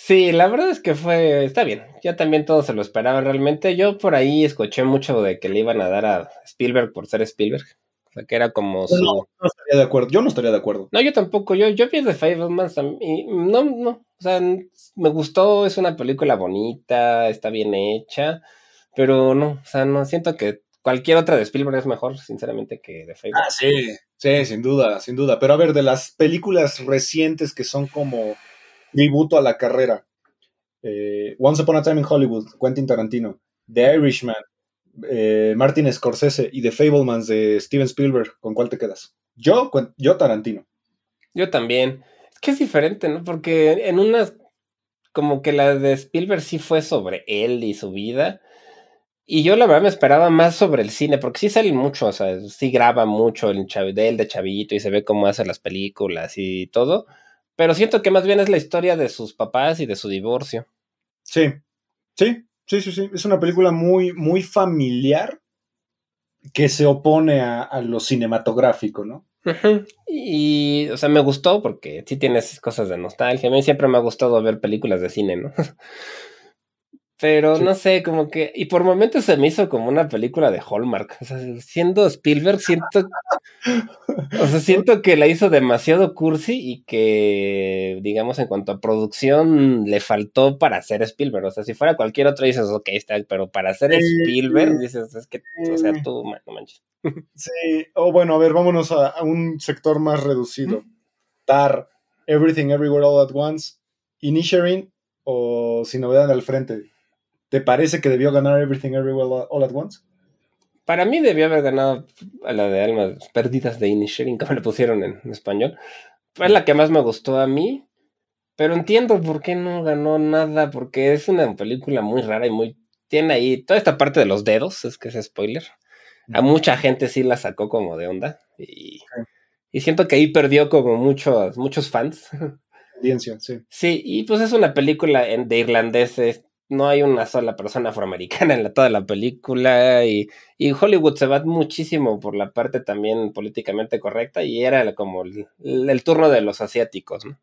[SPEAKER 3] Sí, la verdad es que fue, está bien, ya también todos se lo esperaban realmente. Yo por ahí escuché mucho de que le iban a dar a Spielberg por ser Spielberg. O sea, que era como su...
[SPEAKER 2] No, no estaría de acuerdo, yo no estaría de acuerdo.
[SPEAKER 3] No, yo tampoco, yo, yo vi The Fablemans y no, no, o sea, me gustó, es una película bonita, está bien hecha, pero no, o sea, no, siento que cualquier otra de Spielberg es mejor, sinceramente, que The Fablemans.
[SPEAKER 2] Ah, sí, sí, sin duda, sin duda. Pero a ver, de las películas recientes que son como tributo a la carrera, eh, Once Upon a Time in Hollywood, Quentin Tarantino, The Irishman, eh, Martin Scorsese y The Fablemans de Steven Spielberg, ¿con cuál te quedas? Yo, yo Tarantino.
[SPEAKER 3] Yo también. Es que es diferente, ¿no? Porque en unas, como que la de Spielberg sí fue sobre él y su vida. Y yo la verdad me esperaba más sobre el cine, porque sí sale mucho, o sea, sí graba mucho el de él de chavito y se ve cómo hace las películas y todo. Pero siento que más bien es la historia de sus papás y de su divorcio.
[SPEAKER 2] Sí, sí, sí, sí, sí. Es una película muy, muy familiar que se opone a, a lo cinematográfico, ¿no?
[SPEAKER 3] Y, o sea, me gustó porque sí tiene esas cosas de nostalgia. A mí siempre me ha gustado ver películas de cine, ¿no? Pero
[SPEAKER 2] Sí.
[SPEAKER 3] no sé, como que. Y por momentos se me hizo como una película de Hallmark. O sea, siendo Spielberg, siento. O sea, siento que la hizo demasiado cursi y que, digamos, en cuanto a producción, le faltó para ser Spielberg. O sea, si fuera cualquier otro, dices, ok, está, pero para ser
[SPEAKER 2] Sí.
[SPEAKER 3] Spielberg, dices, es que, o sea, tú, man, no manches.
[SPEAKER 2] Sí, o bueno, a ver, vámonos a, a un sector más reducido. Tar, Everything Everywhere All at Once, Inisherin o Sin Novedad al Frente. ¿Te parece que debió ganar Everything Everywhere All- at Once?
[SPEAKER 3] Para mí debió haber ganado a la de Almas Perdidas de Inisherin, como le pusieron en español. Fue la que más me gustó a mí. Pero entiendo por qué no ganó nada, porque es una película muy rara y muy... Tiene ahí toda esta parte de los dedos, es que es spoiler. A mucha gente sí la sacó como de onda. Y, y siento que ahí perdió como muchos, muchos fans.
[SPEAKER 2] Audiencia, sí.
[SPEAKER 3] Sí, y pues es una película de irlandeses. No hay una sola persona afroamericana en la, toda la película. Y, y Hollywood se va muchísimo por la parte también políticamente correcta. Y era como el, el turno de los asiáticos, ¿no?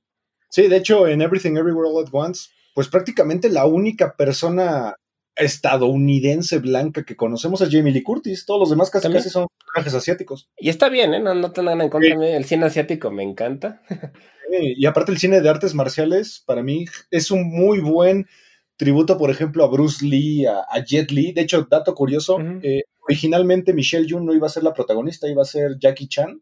[SPEAKER 2] Sí, de hecho, en Everything Everywhere All at Once, pues prácticamente la única persona estadounidense blanca que conocemos es Jamie Lee Curtis. Todos los demás casi, casi son trajes asiáticos.
[SPEAKER 3] Y está bien, ¿eh? No, no tengo nada en contra. Mí El cine asiático me encanta.
[SPEAKER 2] Sí, Y aparte el cine de artes marciales, para mí, es un muy buen tributo, por ejemplo, a Bruce Lee, a, a Jet Li. De hecho, dato curioso, eh, originalmente Michelle Yeoh no iba a ser la protagonista, iba a ser Jackie Chan.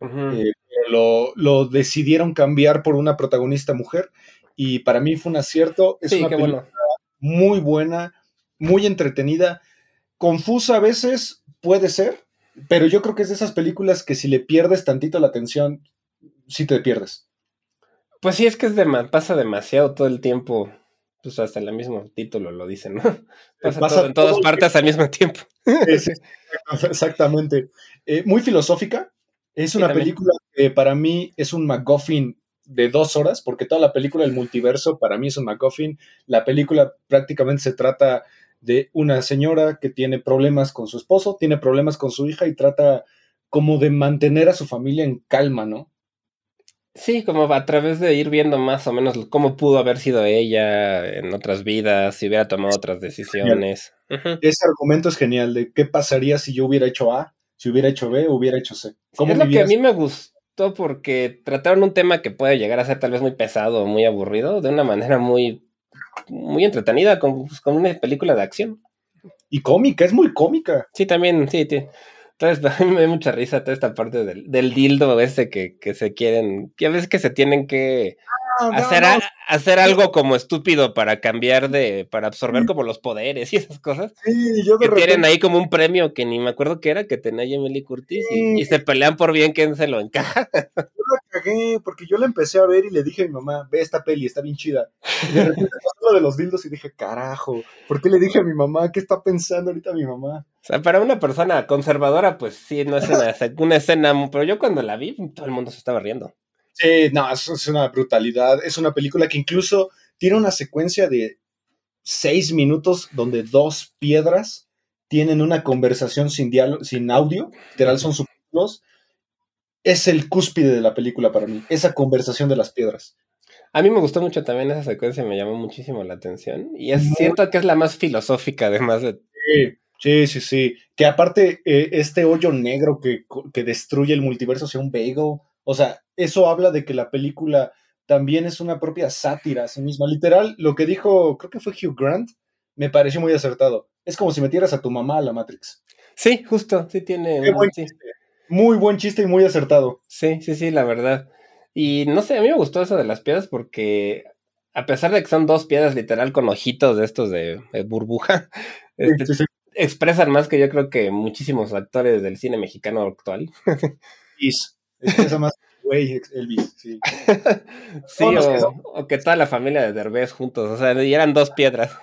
[SPEAKER 2] Eh, lo, lo decidieron cambiar por una protagonista mujer y para mí fue un acierto. Es
[SPEAKER 3] sí,
[SPEAKER 2] una película
[SPEAKER 3] bueno.
[SPEAKER 2] muy buena, muy entretenida, confusa a veces, puede ser, pero yo creo que es de esas películas que si le pierdes tantito la atención, sí te pierdes.
[SPEAKER 3] Pues sí, es que es pasa demasiado todo el tiempo. Pues hasta el mismo título lo dice, ¿no? Pasa,
[SPEAKER 2] Pasa
[SPEAKER 3] todo en todas
[SPEAKER 2] todo-
[SPEAKER 3] partes al mismo tiempo.
[SPEAKER 2] Es- exactamente. Eh, muy filosófica. Es una película que para mí es un MacGuffin de dos horas, porque toda la película del multiverso para mí es un MacGuffin. La película prácticamente se trata de una señora que tiene problemas con su esposo, tiene problemas con su hija y trata como de mantener a su familia en calma, ¿no?
[SPEAKER 3] Sí, como a través de ir viendo más o menos cómo pudo haber sido ella en otras vidas, si hubiera tomado otras decisiones.
[SPEAKER 2] Ese argumento es genial de qué pasaría si yo hubiera hecho A, si hubiera hecho B, hubiera hecho C. ¿Cómo
[SPEAKER 3] Es lo que a mí me gustó porque trataron un tema que puede llegar a ser tal vez muy pesado o muy aburrido de una manera muy, muy entretenida, con, pues, con una película de acción.
[SPEAKER 2] Y cómica, es muy cómica.
[SPEAKER 3] Sí, también, sí, sí. Entonces, a mí me da mucha risa toda esta parte del, del dildo ese que, que se quieren, que a veces que se tienen que hacer, a- hacer algo como estúpido para cambiar de, para absorber como los poderes y esas cosas.
[SPEAKER 2] Sí, yo de
[SPEAKER 3] Que tienen ahí como un premio que ni me acuerdo qué era, que tenía Lee Curtis y se pelean por bien quién se lo encaja.
[SPEAKER 2] Yo la cagué, porque yo la empecé a ver y le dije a mi mamá, ve esta peli, está bien chida. Y de repente pasó lo de los dildos y dije, carajo, ¿por qué le dije a mi mamá? ¿Qué está pensando ahorita mi mamá?
[SPEAKER 3] O sea, para una persona conservadora, pues sí, no es una, una escena, pero yo cuando la vi, todo el mundo se estaba riendo.
[SPEAKER 2] Sí, no, es, es una brutalidad. Es una película que incluso tiene una secuencia de seis minutos donde dos piedras tienen una conversación sin diálogo, sin audio, literal son subtítulos. Es el cúspide de la película para mí, esa conversación de las piedras.
[SPEAKER 3] A mí me gustó mucho también esa secuencia, me llamó muchísimo la atención. Y es cierto que es la más filosófica, además de.
[SPEAKER 2] Sí, sí, sí, sí. Que aparte, eh, este hoyo negro que, que destruye el multiverso sea un bagel. O sea, eso habla de que la película también es una propia sátira a sí misma. Literal, lo que dijo, creo que fue Hugh Grant, me pareció muy acertado. Es como si metieras a tu mamá a la Matrix.
[SPEAKER 3] Sí, justo, sí tiene.
[SPEAKER 2] Qué
[SPEAKER 3] un-
[SPEAKER 2] buen
[SPEAKER 3] sí.
[SPEAKER 2] chiste. Muy buen chiste y muy acertado.
[SPEAKER 3] Sí, sí, sí, la verdad. Y no sé, a mí me gustó eso de las piedras porque a pesar de que son dos piedras literal con ojitos de estos de, de burbuja, este,
[SPEAKER 2] Sí, sí,
[SPEAKER 3] expresan más que yo creo que muchísimos actores del cine mexicano actual.
[SPEAKER 2] Elvis. Esa más, güey, Elvis, sí.
[SPEAKER 3] Sí, o, o que toda la familia de Derbez juntos, o sea, y eran dos piedras.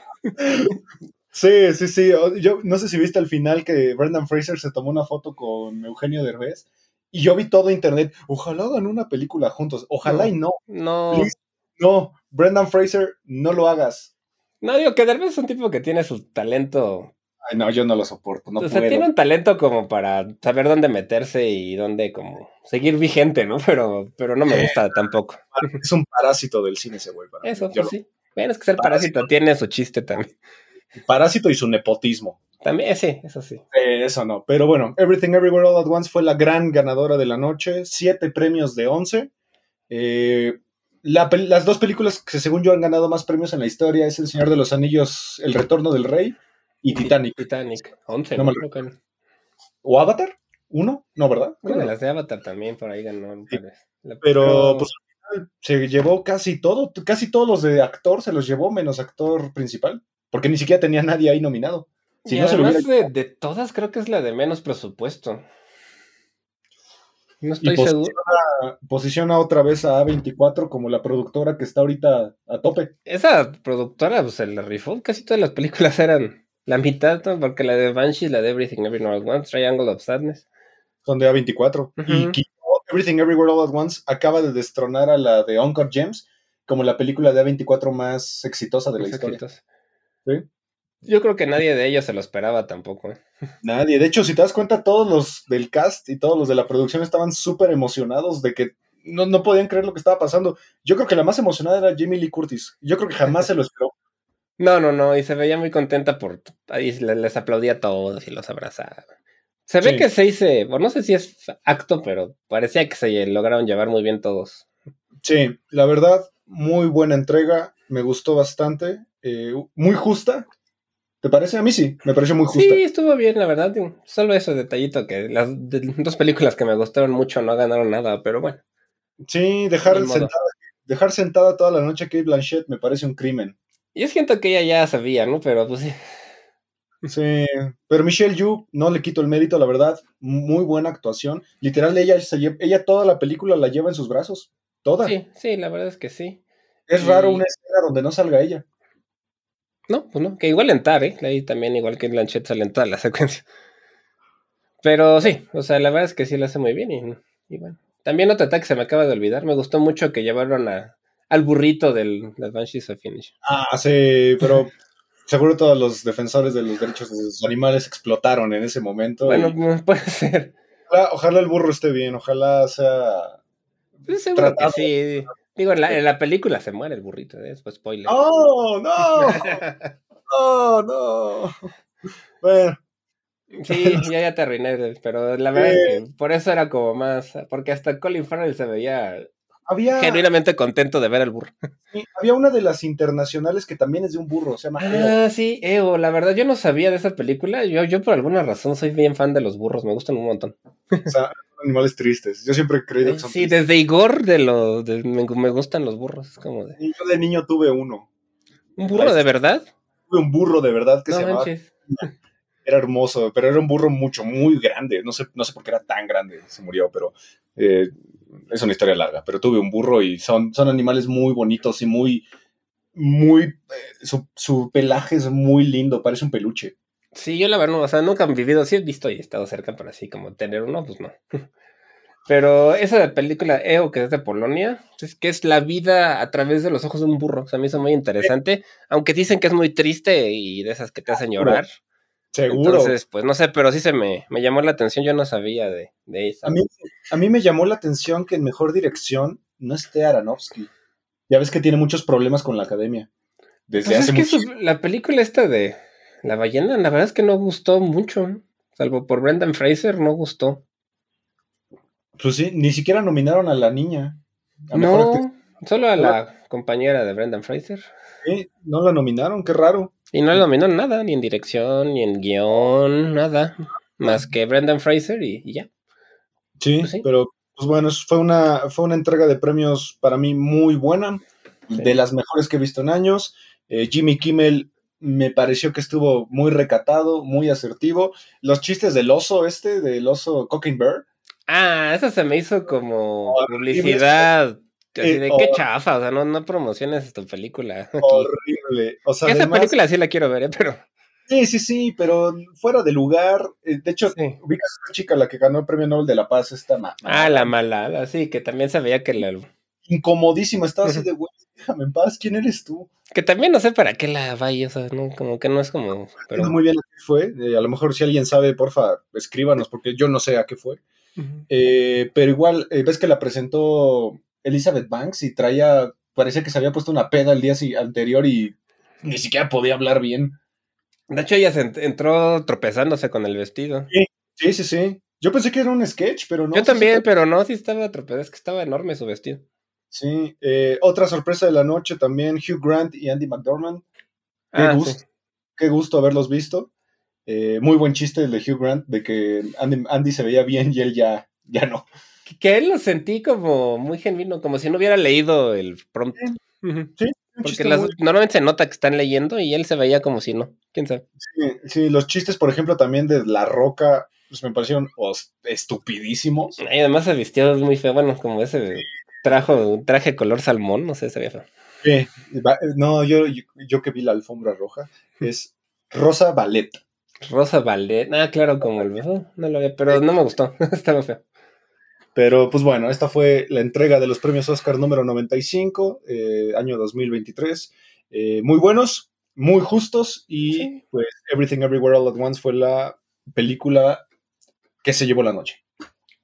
[SPEAKER 2] Sí, sí, sí. Yo no sé si viste al final que Brendan Fraser se tomó una foto con Eugenio Derbez y yo vi todo internet. Ojalá hagan una película juntos. Ojalá
[SPEAKER 3] No.
[SPEAKER 2] y no.
[SPEAKER 3] No,
[SPEAKER 2] Please. No, Brendan Fraser, no lo hagas.
[SPEAKER 3] no digo que Derbez es un tipo que tiene su talento,
[SPEAKER 2] Ay, no, yo no lo soporto. No
[SPEAKER 3] o sea,
[SPEAKER 2] puedo.
[SPEAKER 3] tiene un talento como para saber dónde meterse y dónde como seguir vigente, ¿no? Pero, pero no me gusta tampoco.
[SPEAKER 2] Es un parásito del cine ese güey. para.
[SPEAKER 3] Eso, pues sí. Bueno, es que ser parásito tiene su chiste también.
[SPEAKER 2] Parásito y su nepotismo.
[SPEAKER 3] También, eh, sí, eso sí.
[SPEAKER 2] Eh, eso no. Pero bueno, Everything Everywhere All at Once fue la gran ganadora de la noche. Siete premios de once. Eh, la las dos películas que según yo han ganado más premios en la historia es El Señor de los Anillos, El Retorno del Rey y Titanic.
[SPEAKER 3] Titanic. 11,
[SPEAKER 2] No me ¿O Avatar? ¿Uno? No, ¿verdad?
[SPEAKER 3] De las de Avatar también por ahí ganó.
[SPEAKER 2] Sí.
[SPEAKER 3] La-
[SPEAKER 2] Pero pues se llevó casi todo, casi todos los de actor se los llevó menos actor principal, porque ni siquiera tenía nadie ahí nominado. Si
[SPEAKER 3] y
[SPEAKER 2] no se lo
[SPEAKER 3] además
[SPEAKER 2] hubiera
[SPEAKER 3] de, de todas, creo que es la de menos presupuesto. No
[SPEAKER 2] y
[SPEAKER 3] estoy
[SPEAKER 2] posiciona,
[SPEAKER 3] seguro.
[SPEAKER 2] posiciona otra vez a A24 como la productora que está ahorita a tope.
[SPEAKER 3] Esa productora pues, se la rifó. Casi todas las películas eran la mitad, porque la de Banshee, la de Everything Everywhere All at Once, Triangle of Sadness.
[SPEAKER 2] Son de A24. Y Everything Everywhere All at Once acaba de destronar a la de Uncut Gems como la película de A24 más exitosa de la
[SPEAKER 3] Más
[SPEAKER 2] historia. Sí.
[SPEAKER 3] Yo creo que nadie de ellos se lo esperaba tampoco. ¿eh?
[SPEAKER 2] Nadie. De hecho, si te das cuenta, todos los del cast y todos los de la producción estaban súper emocionados de que no, no podían creer lo que estaba pasando. Yo creo que la más emocionada era Jimmy Lee Curtis. Yo creo que jamás se lo esperó.
[SPEAKER 3] No, no, no, y se veía muy contenta por... Ahí le- les aplaudía a todos y los abrazaba. Se ve
[SPEAKER 2] Sí.
[SPEAKER 3] que se hice, bueno, no sé si es acto, pero parecía que se lograron llevar muy bien todos.
[SPEAKER 2] Sí, la verdad, muy buena entrega. Me gustó bastante. eh, muy justa. ¿Te parece? A mí sí, me pareció muy justa.
[SPEAKER 3] Sí, estuvo bien, la verdad. Solo ese detallito que las dos películas que me gustaron mucho no ganaron nada, pero bueno.
[SPEAKER 2] Sí, dejar sentada, dejar sentada toda la noche a Kate Blanchett me parece un crimen.
[SPEAKER 3] Yo siento que ella ya sabía, ¿no? Pero pues sí.
[SPEAKER 2] Sí, pero Michelle Yu, no le quito el mérito, la verdad, muy buena actuación. Literal, ella, se ella toda la película la lleva en sus brazos. Toda.
[SPEAKER 3] Sí, sí, la verdad es que sí.
[SPEAKER 2] Es raro una escena donde no salga ella.
[SPEAKER 3] No, pues no, que igual en Tar, ¿eh? Ahí también, igual que en Blanchett, sale en toda la secuencia. Pero sí, o sea, la verdad es que sí lo hace muy bien y, y bueno. También otro ataque se me acaba de olvidar. Me gustó mucho que llevaron a, al burrito del, del Banshees of Finish.
[SPEAKER 2] Ah, sí, pero seguro todos los defensores de los derechos de los animales explotaron en ese momento.
[SPEAKER 3] Bueno,
[SPEAKER 2] y
[SPEAKER 3] puede ser.
[SPEAKER 2] ojalá, ojalá el burro esté bien, ojalá sea.
[SPEAKER 3] Pues seguro
[SPEAKER 2] Tratado.
[SPEAKER 3] que sí. Digo, en la, en la película se muere el burrito, ¿eh? Después spoiler.
[SPEAKER 2] ¡Oh, no! ¡Oh, no! Bueno,
[SPEAKER 3] Sí, ya, ya te arruiné, pero la verdad es que por eso era como más, porque hasta Colin Farrell se veía
[SPEAKER 2] había,
[SPEAKER 3] genuinamente contento de ver al burro.
[SPEAKER 2] había una de las internacionales que también es de un burro, se llama Eo.
[SPEAKER 3] Ah, sí, Eo, la verdad yo no sabía de esa película, yo, yo por alguna razón soy bien fan de los burros, me gustan un montón.
[SPEAKER 2] O sea, son animales tristes. Yo siempre he creído que son
[SPEAKER 3] Sí,
[SPEAKER 2] tristes.
[SPEAKER 3] desde Igor de los, de- me, me gustan los burros, es como de...
[SPEAKER 2] Yo de niño tuve uno.
[SPEAKER 3] ¿Un burro de verdad?
[SPEAKER 2] Tuve un burro de verdad que
[SPEAKER 3] No
[SPEAKER 2] se llamaba. Era hermoso, pero era un burro mucho, muy grande. No sé, no sé por qué era tan grande, se murió, pero eh, es una historia larga, pero tuve un burro y son, son animales muy bonitos y muy, muy, eh, su, su pelaje es muy lindo, parece un peluche.
[SPEAKER 3] Sí, yo la verdad, no, o sea, nunca he vivido, sí he visto y he estado cerca, pero así como tener uno, pues no. Pero esa película EO, que es de Polonia, es que es la vida a través de los ojos de un burro. O sea, a mí eso muy interesante, aunque dicen que es muy triste y de esas que te hacen llorar.
[SPEAKER 2] Seguro.
[SPEAKER 3] Entonces, pues no sé, pero sí se me, me llamó la atención, yo no sabía de, de esa.
[SPEAKER 2] A mí, a mí me llamó la atención que en mejor dirección no esté Aronofsky. Ya ves que tiene muchos problemas con la academia. Desde
[SPEAKER 3] Pues
[SPEAKER 2] hace
[SPEAKER 3] es que
[SPEAKER 2] mucho.
[SPEAKER 3] su- la película esta de La ballena, la verdad es que no gustó mucho. Salvo por Brendan Fraser, no gustó.
[SPEAKER 2] Pues sí, ni siquiera nominaron a la niña. A mejor actriz.
[SPEAKER 3] No, solo a la compañera de Brendan Fraser.
[SPEAKER 2] Sí, no la nominaron, qué raro.
[SPEAKER 3] Y no le dominó nada, ni en dirección, ni en guion, nada. Más que Brendan Fraser y, y ya.
[SPEAKER 2] Sí,
[SPEAKER 3] Pues sí.
[SPEAKER 2] pero pues bueno, fue una, fue una entrega de premios para mí muy buena,
[SPEAKER 3] Sí.
[SPEAKER 2] de las mejores que he visto en años. Eh, Jimmy Kimmel me pareció que estuvo muy recatado, muy asertivo. Los chistes del oso este, del oso Cocaine Bear,
[SPEAKER 3] Ah, eso se me hizo como
[SPEAKER 2] Horrible.
[SPEAKER 3] publicidad. Así
[SPEAKER 2] Eh,
[SPEAKER 3] de qué chafa, o sea, no, no promociones tu película. aquí.
[SPEAKER 2] horrible. O sea,
[SPEAKER 3] Esa
[SPEAKER 2] además-
[SPEAKER 3] película sí la quiero ver, ¿eh? pero.
[SPEAKER 2] Sí, sí, sí, pero fuera de lugar. Eh, De hecho,
[SPEAKER 3] Sí.
[SPEAKER 2] ubicas a esta chica, la que ganó el premio Nobel de la Paz, esta ma-
[SPEAKER 3] Ah, la mala, sí, que también se veía que la.
[SPEAKER 2] incomodísima, estaba así de, güey, déjame en paz, ¿quién eres tú?
[SPEAKER 3] Que también no sé para qué la vaya, o sea, no, como que no es como.
[SPEAKER 2] No
[SPEAKER 3] Pero.
[SPEAKER 2] muy bien qué fue. eh, a lo mejor si alguien sabe, porfa, escríbanos, porque yo no sé a qué fue. Eh, pero igual, eh, ves que la presentó Elizabeth Banks y traía, parecía que se había puesto una peda el día anterior y ni siquiera podía hablar bien.
[SPEAKER 3] De hecho, ella se ent- entró tropezándose con el vestido.
[SPEAKER 2] Sí, sí, sí. Yo pensé que era un sketch, pero no.
[SPEAKER 3] Yo también, pero no, sí estaba tropezada, es que estaba enorme su vestido.
[SPEAKER 2] Sí, eh, otra sorpresa de la noche también, Hugh Grant y Andy McDormand. Qué
[SPEAKER 3] Ah,
[SPEAKER 2] gusto,
[SPEAKER 3] sí.
[SPEAKER 2] qué gusto haberlos visto. Eh, muy buen chiste el de Hugh Grant, de que Andy, Andy se veía bien y él ya, ya no.
[SPEAKER 3] Que- él lo sentí como muy genuino, como si no hubiera leído el prompt.
[SPEAKER 2] Un
[SPEAKER 3] Porque
[SPEAKER 2] chiste
[SPEAKER 3] las-
[SPEAKER 2] muy-
[SPEAKER 3] normalmente se nota que están leyendo y él se veía como si no. ¿Quién sabe?
[SPEAKER 2] sí, sí, los chistes, por ejemplo, también de La Roca, pues me parecieron os- estupidísimos.
[SPEAKER 3] Y además se vistió muy feo, bueno, como ese trajo, traje color salmón, no sé, se veía feo.
[SPEAKER 2] Sí, no, yo, yo, yo que vi la alfombra roja, es Rosa Ballet.
[SPEAKER 3] Rosa Ballet, ah, claro, como el beso, no lo había, pero no me gustó, estaba feo.
[SPEAKER 2] Pero pues bueno, esta fue la entrega de los premios Oscar número 95, eh, año 2023. Eh, muy buenos, muy justos y
[SPEAKER 3] Sí.
[SPEAKER 2] pues Everything Everywhere All at Once fue la película que se llevó la noche.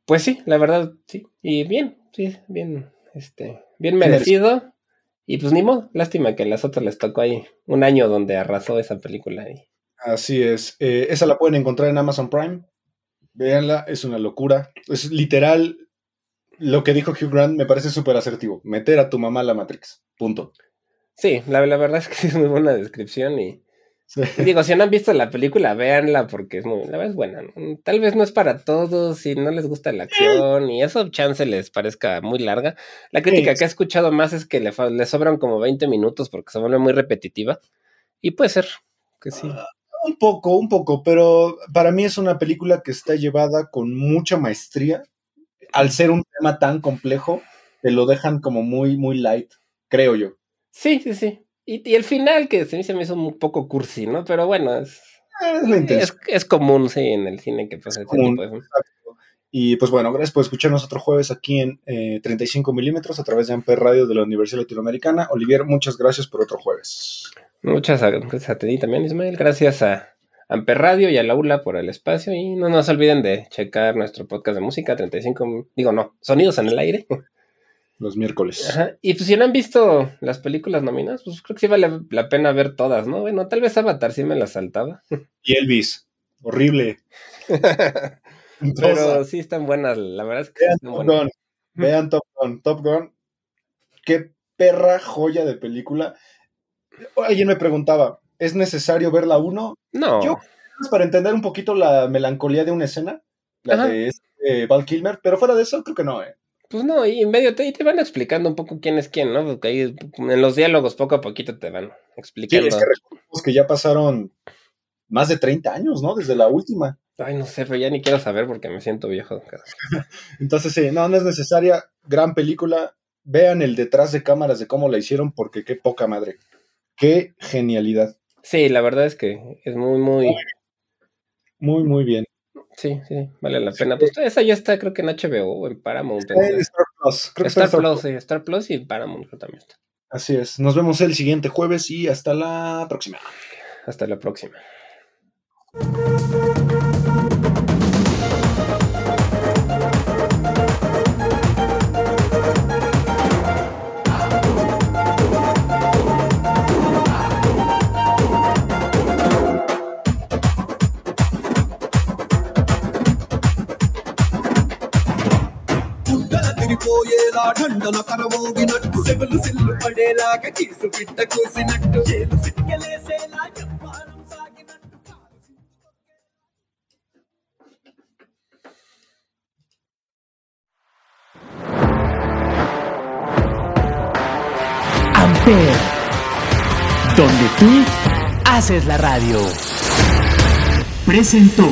[SPEAKER 3] Pues sí, la verdad, sí, y bien, sí, bien, este, bien merecido. Y pues ni modo, lástima que a las otras les tocó ahí un año donde arrasó esa película. Y...
[SPEAKER 2] Así es. Eh, esa la pueden encontrar en Amazon Prime. Véanla, es una locura. Es literal lo que dijo Hugh Grant, me parece súper asertivo. Meter a tu mamá a la Matrix. Punto.
[SPEAKER 3] Sí, la, la verdad es que sí es muy buena descripción y,
[SPEAKER 2] Sí.
[SPEAKER 3] digo, si no han visto la película, véanla porque es muy, la verdad es buena. Tal vez no es para todos si no les gusta la acción y eso chance les parezca muy larga. La crítica
[SPEAKER 2] Sí.
[SPEAKER 3] que he escuchado más es que le, le sobran como 20 minutos porque se vuelve muy repetitiva y puede ser que sí.
[SPEAKER 2] Un poco, un poco, pero para mí es una película que está llevada con mucha maestría. Al ser un tema tan complejo, te lo dejan como muy, muy light, creo yo.
[SPEAKER 3] Sí, sí, sí. Y, y el final que se me, se me hizo un poco cursi, ¿no? Pero bueno, es,
[SPEAKER 2] Es
[SPEAKER 3] es, es común, sí, en el cine que pasa ese
[SPEAKER 2] común.
[SPEAKER 3] tipo de...
[SPEAKER 2] Y pues bueno, gracias por escucharnos otro jueves aquí en eh, 35 milímetros a través de Amper Radio de la Universidad Latinoamericana. Olivier, muchas gracias por otro jueves.
[SPEAKER 3] Muchas gracias a ti también, Ismael. Gracias a Amper Radio y a Laula por el espacio. Y no nos olviden de checar nuestro podcast de música 35, digo no, Sonidos en el Aire.
[SPEAKER 2] Los miércoles.
[SPEAKER 3] Ajá. Y pues si no han visto las películas nominadas, pues creo que sí vale la pena ver todas, ¿no? Bueno, tal vez Avatar sí me las saltaba.
[SPEAKER 2] Y Elvis, horrible.
[SPEAKER 3] Pero sí están buenas, la verdad es que sí están
[SPEAKER 2] Top
[SPEAKER 3] buenas.
[SPEAKER 2] Gun. Vean Top Gun. Top Gun. Qué perra joya de película. Alguien me preguntaba, ¿es necesario ver la 1?
[SPEAKER 3] No,
[SPEAKER 2] Yo- Para entender un poquito la melancolía de una escena, la
[SPEAKER 3] Ajá.
[SPEAKER 2] de este, Val Kilmer, pero fuera de eso, creo que no, ¿eh?
[SPEAKER 3] pues no, y en medio te, y te van explicando un poco quién es quién, ¿no? Porque ahí en los diálogos poco a poquito te van
[SPEAKER 2] Sí,
[SPEAKER 3] explicando.
[SPEAKER 2] es que recordemos que ya pasaron más de 30 años, ¿no? Desde la última.
[SPEAKER 3] Ay, no sé, pero ya ni quiero saber porque me siento viejo.
[SPEAKER 2] Entonces, sí, no, no es necesaria. Gran película. Vean el detrás de cámaras de cómo la hicieron, porque qué poca madre. Qué genialidad.
[SPEAKER 3] Sí, la verdad es que es muy, muy.
[SPEAKER 2] Muy, muy bien.
[SPEAKER 3] Sí, sí, vale la pena. Pues esa ya está, creo que en HBO o en Paramount.
[SPEAKER 2] Está en Star Plus. Creo que está en
[SPEAKER 3] Star Plus, sí, Star Plus y Paramount creo también está.
[SPEAKER 2] Así es. Nos vemos el siguiente jueves y hasta la próxima.
[SPEAKER 3] Hasta la próxima.
[SPEAKER 1] తిరిపోయేలా ఠండన కరమోగినట్టు సెవలు సిల్లు పడేలాగా కీసు పిట్ట కూసినట్టు చేలు సిక్కలేసేలా చెప్పారం సాగినట్టు కాలు
[SPEAKER 4] Amper, donde tú haces la radio. Presentó.